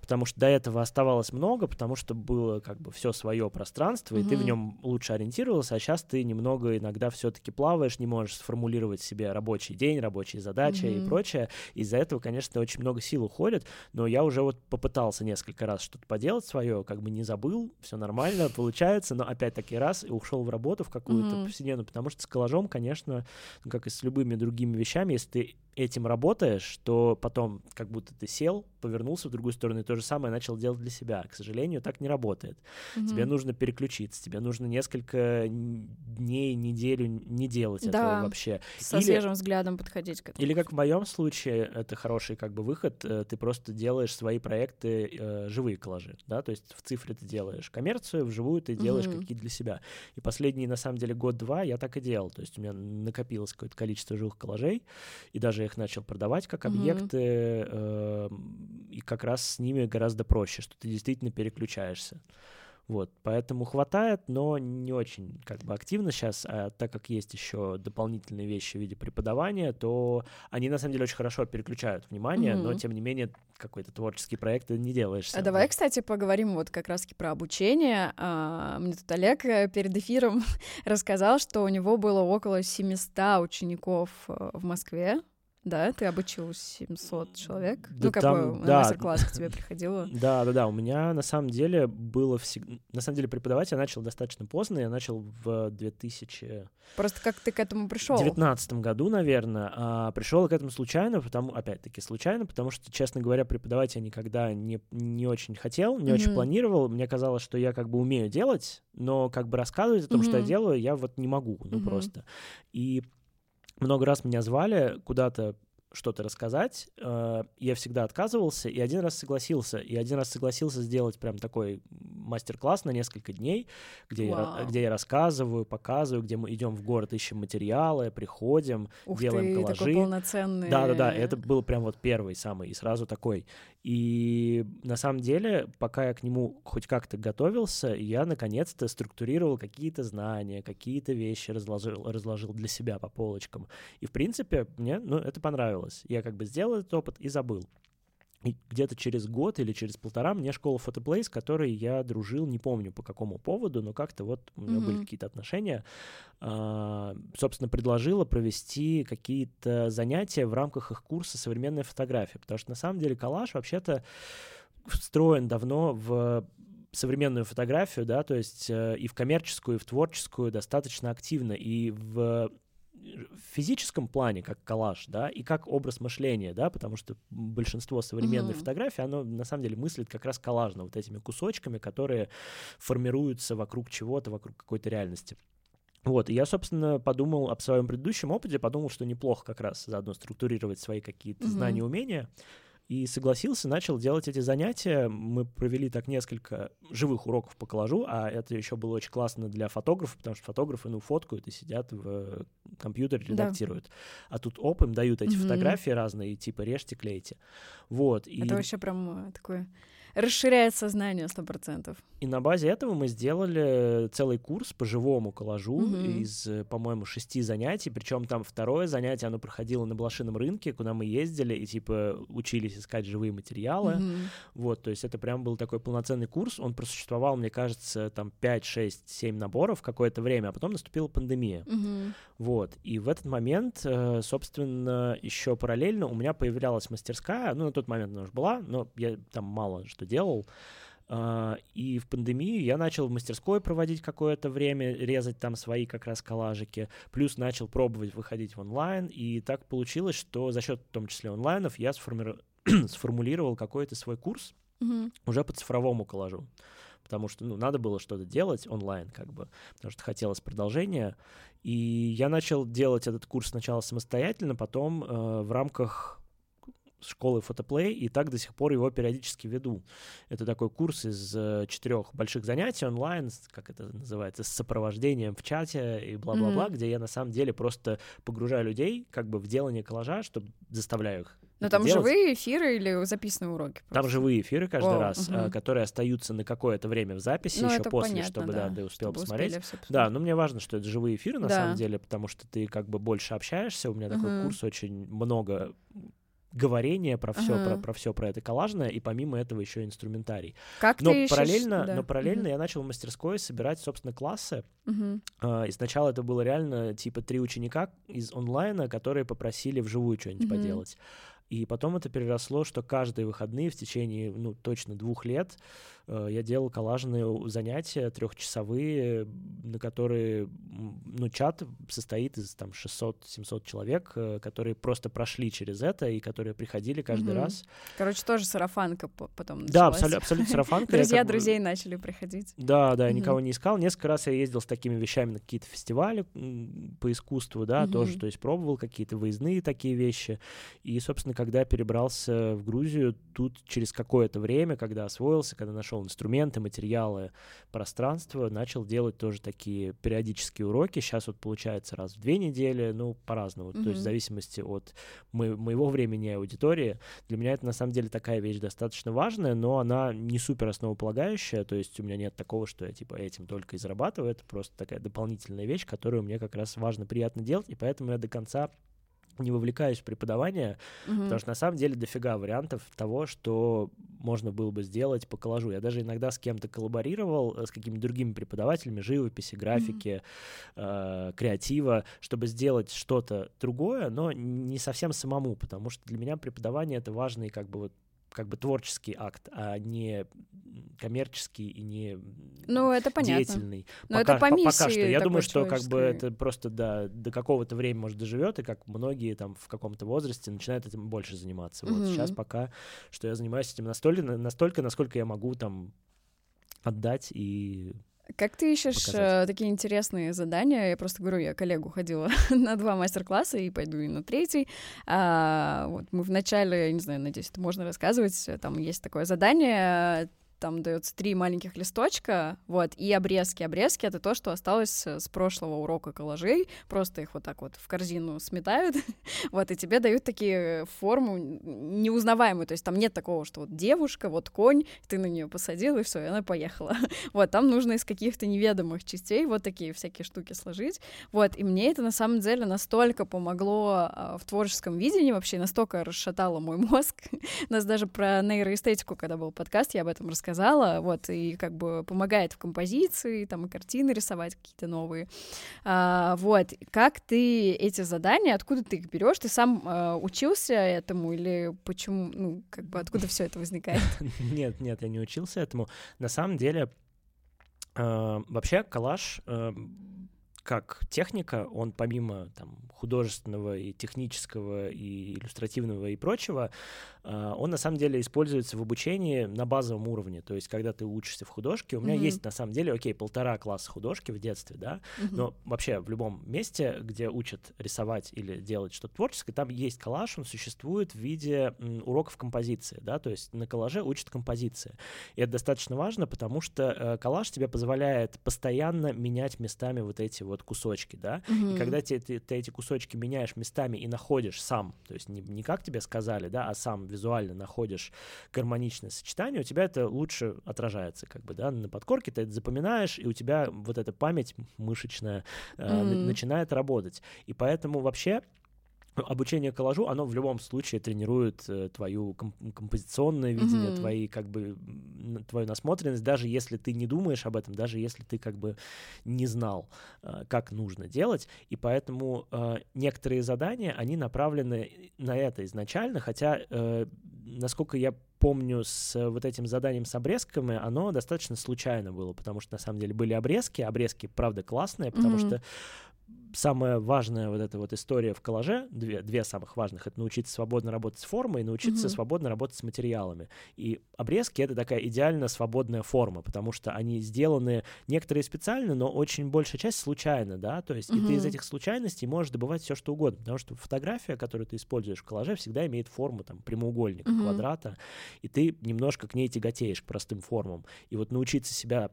Потому что до этого оставалось много, потому что было как бы все свое пространство, и ты в нем лучше ориентировался, а сейчас ты немного иногда все-таки плаваешь, не можешь сформулировать себе рабочий день, рабочие задачи и Мгм. прочее. Из-за этого, конечно, очень много сил уходит, но я уже вот попытался несколько раз что-то поделать свое, как бы не забыл, все нормально, получается, но опять-таки раз и ушел в работу в какую-то Мгм. повседневную, потому что с коллажом, конечно, ну, как и с любыми другими вещами, если ты этим работаешь, то потом как будто ты сел, повернулся в другую сторону и то же самое начал делать для себя. К сожалению, так не работает. Тебе Мгм. нужно переключиться, тебе нужно несколько дней, неделю не делать этого Да. вообще. Со или- свежим взглядом подходить к этому. Или как в моем случае, это хороший как бы выход, э, ты просто делаешь свои проекты, э, живые коллажи, да, то есть в цифре ты делаешь коммерцию, вживую ты делаешь Мгм. какие-то для себя. И последние, на самом деле, год-два я так и делал, то есть у меня накопилось какое-то количество живых коллажей, и даже их начал продавать как объекты, э, и как раз с ними гораздо проще, что ты действительно переключаешься. Вот, поэтому хватает, но не очень как бы активно сейчас, а так как есть еще дополнительные вещи в виде преподавания, то они на самом деле очень хорошо переключают внимание, mm-hmm. но тем не менее какой-то творческий проект ты не делаешь. А давай, кстати, поговорим вот как раз-таки про обучение. А, мне тут Олег э, перед эфиром рассказал, что у него было около 700 учеников э, в Москве. Да, ты обучил 700 человек. Да ну, как там, бы да. мастер-класс к тебе приходило. Да, да, да. У меня на самом деле было всегда... На самом деле преподавать я начал достаточно поздно. Я начал в 2000... Просто как ты к этому пришел? В 2019 году, наверное. А пришел к этому случайно, потому, опять-таки, случайно, потому что, честно говоря, преподавать я никогда не, не очень хотел, не mm-hmm. очень планировал. Мне казалось, что я как бы умею делать, но как бы рассказывать о том, mm-hmm. что я делаю, я вот не могу, ну mm-hmm. просто. И много раз меня звали куда-то что-то рассказать, э, я всегда отказывался, и один раз согласился. И один раз согласился сделать прям такой мастер-класс на несколько дней, где, я, где я рассказываю, показываю, где мы идем в город, ищем материалы, приходим, Ух делаем ты, коллажи. Такой полноценный. Да, да, да. Это был прям вот первый самый, и сразу такой. И на самом деле, пока я к нему хоть как-то готовился, я наконец-то структурировал какие-то знания, какие-то вещи разложил, разложил для себя по полочкам. И в принципе мне ну, это понравилось. Я как бы сделал этот опыт и забыл. И где-то через год или через полтора мне школа Photoplay, с которой я дружил, не помню по какому поводу, но как-то вот у меня mm-hmm. были какие-то отношения, а, собственно, предложила провести какие-то занятия в рамках их курса «Современная фотография», потому что на самом деле коллаж вообще-то встроен давно в современную фотографию, да, то есть э, и в коммерческую, и в творческую достаточно активно, и в в физическом плане, как коллаж, да, и как образ мышления, да, потому что большинство современной uh-huh. фотографий, оно на самом деле мыслит как раз коллажно, вот этими кусочками, которые формируются вокруг чего-то, вокруг какой-то реальности. Вот, и я, собственно, подумал об своем предыдущем опыте, подумал, что неплохо как раз заодно структурировать свои какие-то uh-huh. знания, умения, и согласился, начал делать эти занятия. Мы провели так несколько живых уроков по коллажу, а это еще было очень классно для фотографов, потому что фотографы, ну, фоткают и сидят в компьютере, редактируют. Да. А тут оп, им дают эти mm-hmm. фотографии разные, типа режьте, клейте. Вот. И... Это вообще прям э, такое расширяет сознание сто процентов. И на базе этого мы сделали целый курс по живому коллажу mm-hmm. из, по-моему, шести занятий. Причем там второе занятие, оно проходило на блошином рынке, куда мы ездили и типа учились искать живые материалы. Mm-hmm. Вот, то есть это прям был такой полноценный курс. Он просуществовал, мне кажется, там 5, 6, 7 наборов какое-то время, а потом наступила пандемия. Mm-hmm. Вот. И в этот момент, э, собственно, еще параллельно у меня появлялась мастерская. Ну, на тот момент она уже была, но я там мало что делал. А, и в пандемию я начал в мастерской проводить какое-то время, резать там свои как раз коллажики, плюс начал пробовать выходить в онлайн, и так получилось, что за счет в том числе онлайнов я сформи... сформулировал какой-то свой курс mm-hmm. уже по цифровому коллажу, потому что ну, надо было что-то делать онлайн, как бы, потому что хотелось продолжения, и я начал делать этот курс сначала самостоятельно, потом э, в рамках школы фотоплей, и так до сих пор его периодически веду. Это такой курс из э, четырех больших занятий онлайн, как это называется, с сопровождением в чате и бла-бла-бла, mm-hmm. где я на самом деле просто погружаю людей как бы в делание коллажа, чтобы заставляю их но там делать. живые эфиры или записанные уроки? Просто? Там живые эфиры каждый О, раз, угу. которые остаются на какое-то время в записи, ну, еще после, понятно, чтобы да, да, ты успел чтобы посмотреть. Да, но мне важно, что это живые эфиры на да. самом деле, потому что ты как бы больше общаешься. У меня угу. такой курс очень много говорение про все, ага. про, про все про это коллажное, и помимо этого еще инструментарий. Как но ты параллельно, ищешь? Да. но параллельно угу. я начал в мастерской собирать, собственно, классы. Угу. И сначала это было реально типа три ученика из онлайна, которые попросили вживую что-нибудь угу. поделать. И потом это переросло, что каждые выходные в течение, ну, точно двух лет я делал коллажные занятия трехчасовые, на которые, ну, чат состоит из там 600-700 человек, э, которые просто прошли через это и которые приходили каждый mm-hmm. раз. Короче, тоже сарафанка потом началась. Да, абсолютно, абсолютно сарафанка. Друзья друзей начали приходить. Да, да, я никого не искал. Несколько раз я ездил с такими вещами на какие-то фестивали по искусству, да, тоже, то есть пробовал какие-то выездные такие вещи. И, собственно, когда перебрался в Грузию, тут через какое-то время, когда освоился, когда нашел инструменты, материалы, пространство, начал делать тоже такие периодические уроки. Сейчас вот получается раз в две недели, ну, по-разному. Mm-hmm. То есть в зависимости от мо- моего времени и аудитории. Для меня это на самом деле такая вещь достаточно важная, но она не супер основополагающая. То есть у меня нет такого, что я типа этим только и зарабатываю. Это просто такая дополнительная вещь, которую мне как раз важно, приятно делать, и поэтому я до конца не вовлекаюсь в преподавание, mm-hmm. потому что на самом деле дофига вариантов того, что можно было бы сделать по коллажу. Я даже иногда с кем-то коллаборировал, э, с какими-то другими преподавателями живописи, графики, mm-hmm. э, креатива, чтобы сделать что-то другое, но не совсем самому, потому что для меня преподавание это важный как бы вот как бы творческий акт, а не коммерческий и не ну, это понятно. деятельный. Но пока, это по миссии пока что. Я думаю, что как бы это просто до, до какого-то времени, может, доживет, и как многие там в каком-то возрасте начинают этим больше заниматься. Вот mm-hmm. сейчас пока что я занимаюсь этим настолько, настолько, насколько я могу там отдать и как ты ищешь показать. Э, такие интересные задания? Я просто говорю, я коллегу ходила на два мастер-класса и пойду и на третий. А, вот мы вначале, не знаю, надеюсь, это можно рассказывать. Там есть такое задание там дается три маленьких листочка, вот, и обрезки. Обрезки — это то, что осталось с прошлого урока коллажей, просто их вот так вот в корзину сметают, вот, и тебе дают такие форму неузнаваемую, то есть там нет такого, что вот девушка, вот конь, ты на нее посадил, и все, и она поехала. Вот, там нужно из каких-то неведомых частей вот такие всякие штуки сложить, вот, и мне это на самом деле настолько помогло а, в творческом видении вообще, настолько расшатало мой мозг. У нас даже про нейроэстетику, когда был подкаст, я об этом рассказывала, сказала, вот, и как бы помогает в композиции, там, и картины рисовать какие-то новые. А, вот, как ты эти задания, откуда ты их берешь? Ты сам а, учился этому или почему, ну, как бы откуда все это возникает? Нет, нет, я не учился этому. На самом деле, а, вообще коллаж а, как техника, он помимо там, художественного и технического и иллюстративного и прочего, он на самом деле используется в обучении на базовом уровне. То есть, когда ты учишься в художке, у меня mm-hmm. есть на самом деле, окей, полтора класса художки в детстве, да, mm-hmm. но вообще в любом месте, где учат рисовать или делать что-то творческое, там есть коллаж, он существует в виде м, уроков композиции, да, то есть на коллаже учат композиции. И это достаточно важно, потому что э, коллаж тебе позволяет постоянно менять местами вот эти вот кусочки, да, mm-hmm. и когда ты, ты, ты эти кусочки меняешь местами и находишь сам, то есть не, не как тебе сказали, да, а сам визуально находишь гармоничное сочетание, у тебя это лучше отражается, как бы, да, на подкорке ты это запоминаешь, и у тебя вот эта память мышечная э, mm-hmm. начинает работать. И поэтому вообще обучение коллажу, оно в любом случае тренирует э, твою комп- композиционное видение, mm-hmm. твои, как бы, твою насмотренность, даже если ты не думаешь об этом, даже если ты как бы не знал, э, как нужно делать. И поэтому э, некоторые задания, они направлены на это изначально, хотя, насколько я помню, с вот этим заданием с обрезками, оно достаточно случайно было, потому что на самом деле были обрезки, обрезки, правда, классные, потому mm-hmm. что самая важная вот эта вот история в коллаже, две, две самых важных, это научиться свободно работать с формой и научиться mm-hmm. свободно работать с материалами. И обрезки — это такая идеально свободная форма, потому что они сделаны некоторые специально, но очень большая часть случайно, да, то есть mm-hmm. и ты из этих случайностей можешь добывать все что угодно, потому что фотография, которую ты используешь в коллаже, всегда имеет форму там прямоугольника, mm-hmm. квадрата, и ты немножко к ней тяготеешь, к простым формам. И вот научиться себя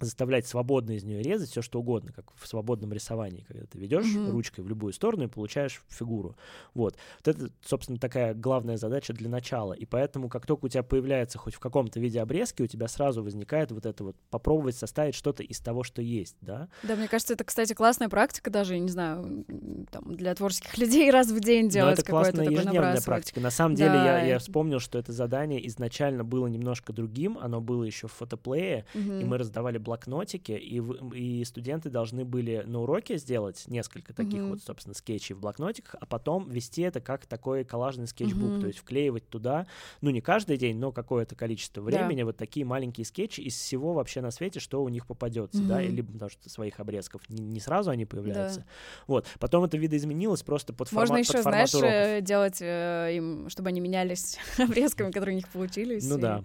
заставлять свободно из нее резать все что угодно, как в свободном рисовании, когда ты ведешь mm-hmm. ручкой в любую сторону и получаешь фигуру. Вот. вот это, собственно, такая главная задача для начала. И поэтому, как только у тебя появляется хоть в каком-то виде обрезки, у тебя сразу возникает вот это вот попробовать составить что-то из того, что есть, да? Да, мне кажется, это, кстати, классная практика даже, не знаю, там, для творческих людей раз в день делать Но это классная ежедневная практика. На самом деле да. я, я вспомнил, что это задание изначально было немножко другим, оно было еще в фотоплее, mm-hmm. и мы раздавали блокнотики, и, и студенты должны были на уроке сделать несколько таких mm-hmm. вот, собственно, скетчей в блокнотиках, а потом вести это как такой коллажный скетчбук, mm-hmm. то есть вклеивать туда, ну, не каждый день, но какое-то количество времени, да. вот такие маленькие скетчи из всего вообще на свете, что у них попадется, mm-hmm. да, либо потому что своих обрезков не, не сразу они появляются. Да. Вот. Потом это видоизменилось просто под формат Можно еще, знаешь, уроков. делать э, им, чтобы они менялись обрезками, которые у них получились. Ну и... да.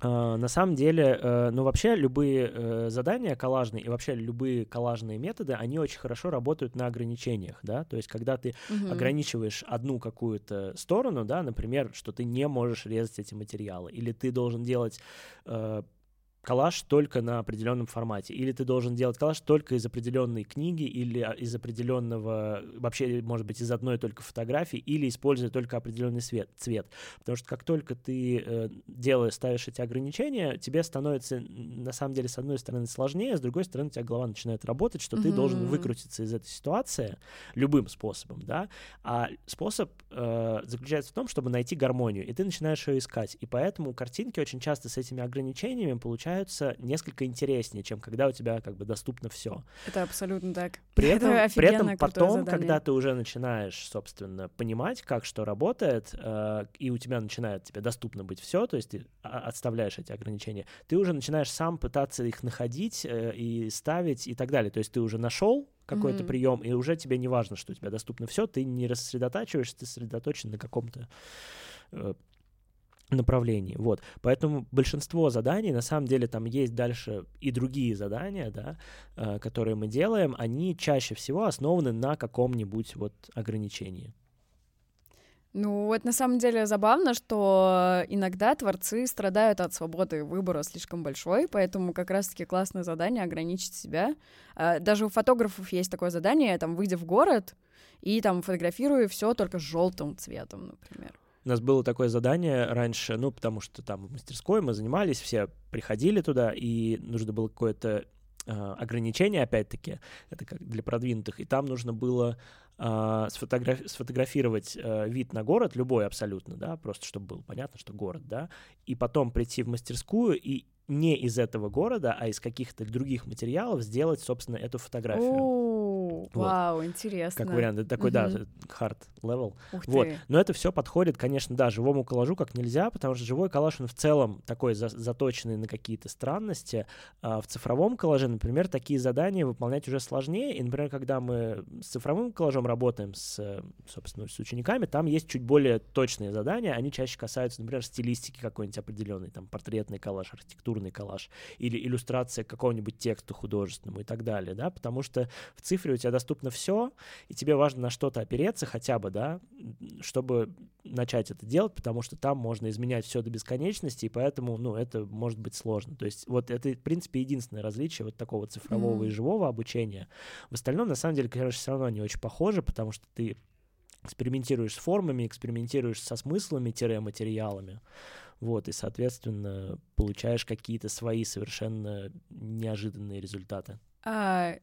Uh, на самом деле, uh, ну вообще любые uh, задания коллажные и вообще любые коллажные методы, они очень хорошо работают на ограничениях, да, то есть когда ты uh-huh. ограничиваешь одну какую-то сторону, да, например, что ты не можешь резать эти материалы, или ты должен делать коллаж только на определенном формате, или ты должен делать коллаж только из определенной книги, или а, из определенного, вообще, может быть, из одной только фотографии, или используя только определенный свет, цвет. Потому что как только ты э, делаешь, ставишь эти ограничения, тебе становится, на самом деле, с одной стороны сложнее, с другой стороны, у тебя голова начинает работать, что mm-hmm. ты должен выкрутиться из этой ситуации любым способом, да, а способ э, заключается в том, чтобы найти гармонию, и ты начинаешь ее искать, и поэтому картинки очень часто с этими ограничениями получаются получаются несколько интереснее, чем когда у тебя как бы доступно все. Это абсолютно так. При этом, при этом потом, задание. когда ты уже начинаешь, собственно, понимать, как что работает, э, и у тебя начинает тебе доступно быть все, то есть ты отставляешь эти ограничения, ты уже начинаешь сам пытаться их находить э, и ставить и так далее. То есть ты уже нашел какой-то mm-hmm. прием, и уже тебе не важно, что у тебя доступно все, ты не рассредотачиваешься, ты сосредоточен на каком-то направлении. Вот. Поэтому большинство заданий, на самом деле, там есть дальше и другие задания, да, э, которые мы делаем, они чаще всего основаны на каком-нибудь вот ограничении. Ну, вот на самом деле забавно, что иногда творцы страдают от свободы выбора слишком большой, поэтому как раз-таки классное задание ограничить себя. А, даже у фотографов есть такое задание, там, выйдя в город и там фотографируя все только желтым цветом, например. У нас было такое задание раньше, ну, потому что там в мастерской мы занимались, все приходили туда, и нужно было какое-то э, ограничение, опять-таки, это как для продвинутых, и там нужно было э, сфотограф- сфотографировать э, вид на город, любой абсолютно, да, просто чтобы было понятно, что город, да, и потом прийти в мастерскую и не из этого города, а из каких-то других материалов сделать, собственно, эту фотографию. О, вот. Вау, интересно. Как вариант, это такой, угу. да, hard level. Ух вот. Ты. Но это все подходит, конечно, да, живому коллажу как нельзя, потому что живой коллаж, он в целом такой за заточенный на какие-то странности. А в цифровом коллаже, например, такие задания выполнять уже сложнее. И, например, когда мы с цифровым коллажом работаем с, собственно, с учениками, там есть чуть более точные задания. Они чаще касаются, например, стилистики какой-нибудь определенной, там, портретный коллаж, архитектурный коллаж или иллюстрация к какому-нибудь тексту художественному и так далее, да, потому что в цифре у тебя доступно все, и тебе важно на что-то опереться хотя бы, да, чтобы начать это делать, потому что там можно изменять все до бесконечности, и поэтому, ну, это может быть сложно. То есть вот это, в принципе, единственное различие вот такого цифрового mm-hmm. и живого обучения. В остальном, на самом деле, конечно, все равно они очень похожи, потому что ты экспериментируешь с формами, экспериментируешь со смыслами-материалами. Вот, и, соответственно, получаешь какие-то свои совершенно неожиданные результаты. А,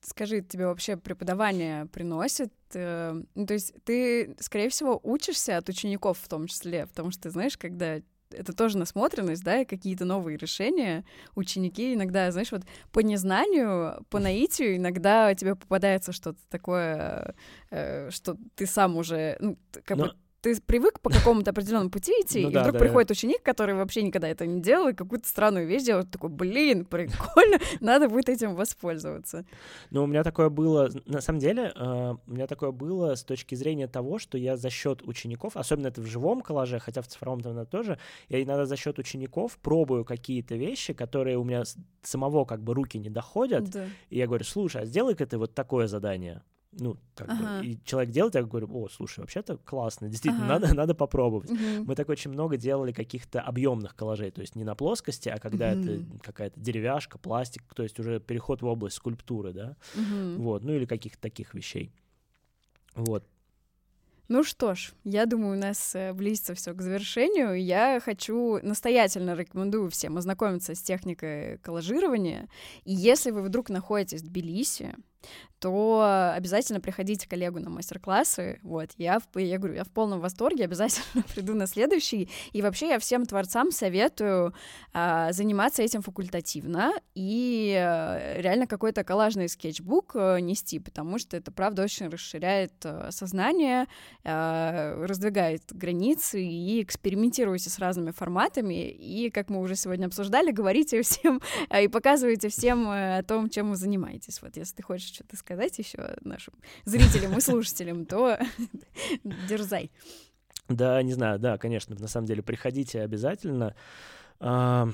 скажи, тебе вообще преподавание приносит? Э, ну, то есть ты, скорее всего, учишься от учеников в том числе, потому что, знаешь, когда это тоже насмотренность, да, и какие-то новые решения. Ученики иногда, знаешь, вот по незнанию, по наитию иногда тебе попадается что-то такое, э, что ты сам уже, ну, как Но... бы ты привык по какому-то определенному пути идти, ну, и да, вдруг да, приходит да. ученик, который вообще никогда это не делал, и какую-то странную вещь делает, такой, блин, прикольно, надо будет этим воспользоваться. Ну, у меня такое было, на самом деле, uh, у меня такое было с точки зрения того, что я за счет учеников, особенно это в живом коллаже, хотя в цифровом там тоже, я иногда за счет учеников пробую какие-то вещи, которые у меня самого как бы руки не доходят, да. и я говорю, слушай, а сделай-ка ты вот такое задание ну, как ага. бы, и человек делает, я говорю, о, слушай, вообще-то классно, действительно, ага. надо, надо попробовать. Угу. Мы так очень много делали каких-то объемных коллажей, то есть не на плоскости, а когда угу. это какая-то деревяшка, пластик, то есть уже переход в область скульптуры, да, угу. вот, ну или каких-то таких вещей. Вот. Ну что ж, я думаю, у нас э, близится все к завершению. Я хочу настоятельно рекомендую всем ознакомиться с техникой коллажирования. И если вы вдруг находитесь в Тбилиси, то обязательно приходите коллегу на мастер-классы. Вот, я, я говорю, я в полном восторге, обязательно приду на следующий. И вообще я всем творцам советую а, заниматься этим факультативно и а, реально какой-то коллажный скетчбук а, нести, потому что это, правда, очень расширяет а, сознание, а, раздвигает границы и экспериментируйте с разными форматами. И, как мы уже сегодня обсуждали, говорите всем а, и показывайте всем о том, чем вы занимаетесь. Вот, если ты хочешь что-то сказать еще нашим зрителям и слушателям, то дерзай. Да, не знаю, да, конечно, на самом деле приходите обязательно. А,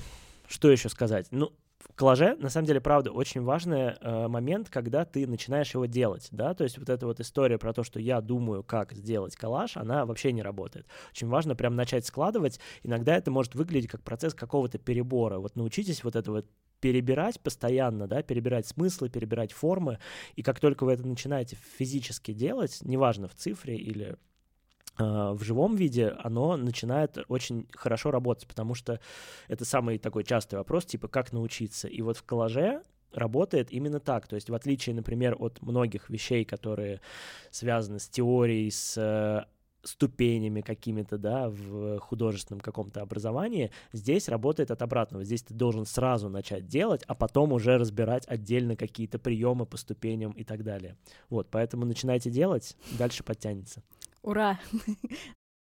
что еще сказать? Ну, в коллаже, на самом деле, правда, очень важный э, момент, когда ты начинаешь его делать, да, то есть вот эта вот история про то, что я думаю, как сделать коллаж, она вообще не работает. Очень важно прям начать складывать, иногда это может выглядеть как процесс какого-то перебора, вот научитесь вот это вот перебирать постоянно, да, перебирать смыслы, перебирать формы, и как только вы это начинаете физически делать, неважно в цифре или а, в живом виде, оно начинает очень хорошо работать, потому что это самый такой частый вопрос, типа, как научиться. И вот в коллаже работает именно так. То есть в отличие, например, от многих вещей, которые связаны с теорией, с э, ступенями какими-то, да, в художественном каком-то образовании, здесь работает от обратного. Здесь ты должен сразу начать делать, а потом уже разбирать отдельно какие-то приемы по ступеням и так далее. Вот, поэтому начинайте делать, дальше подтянется. Ура!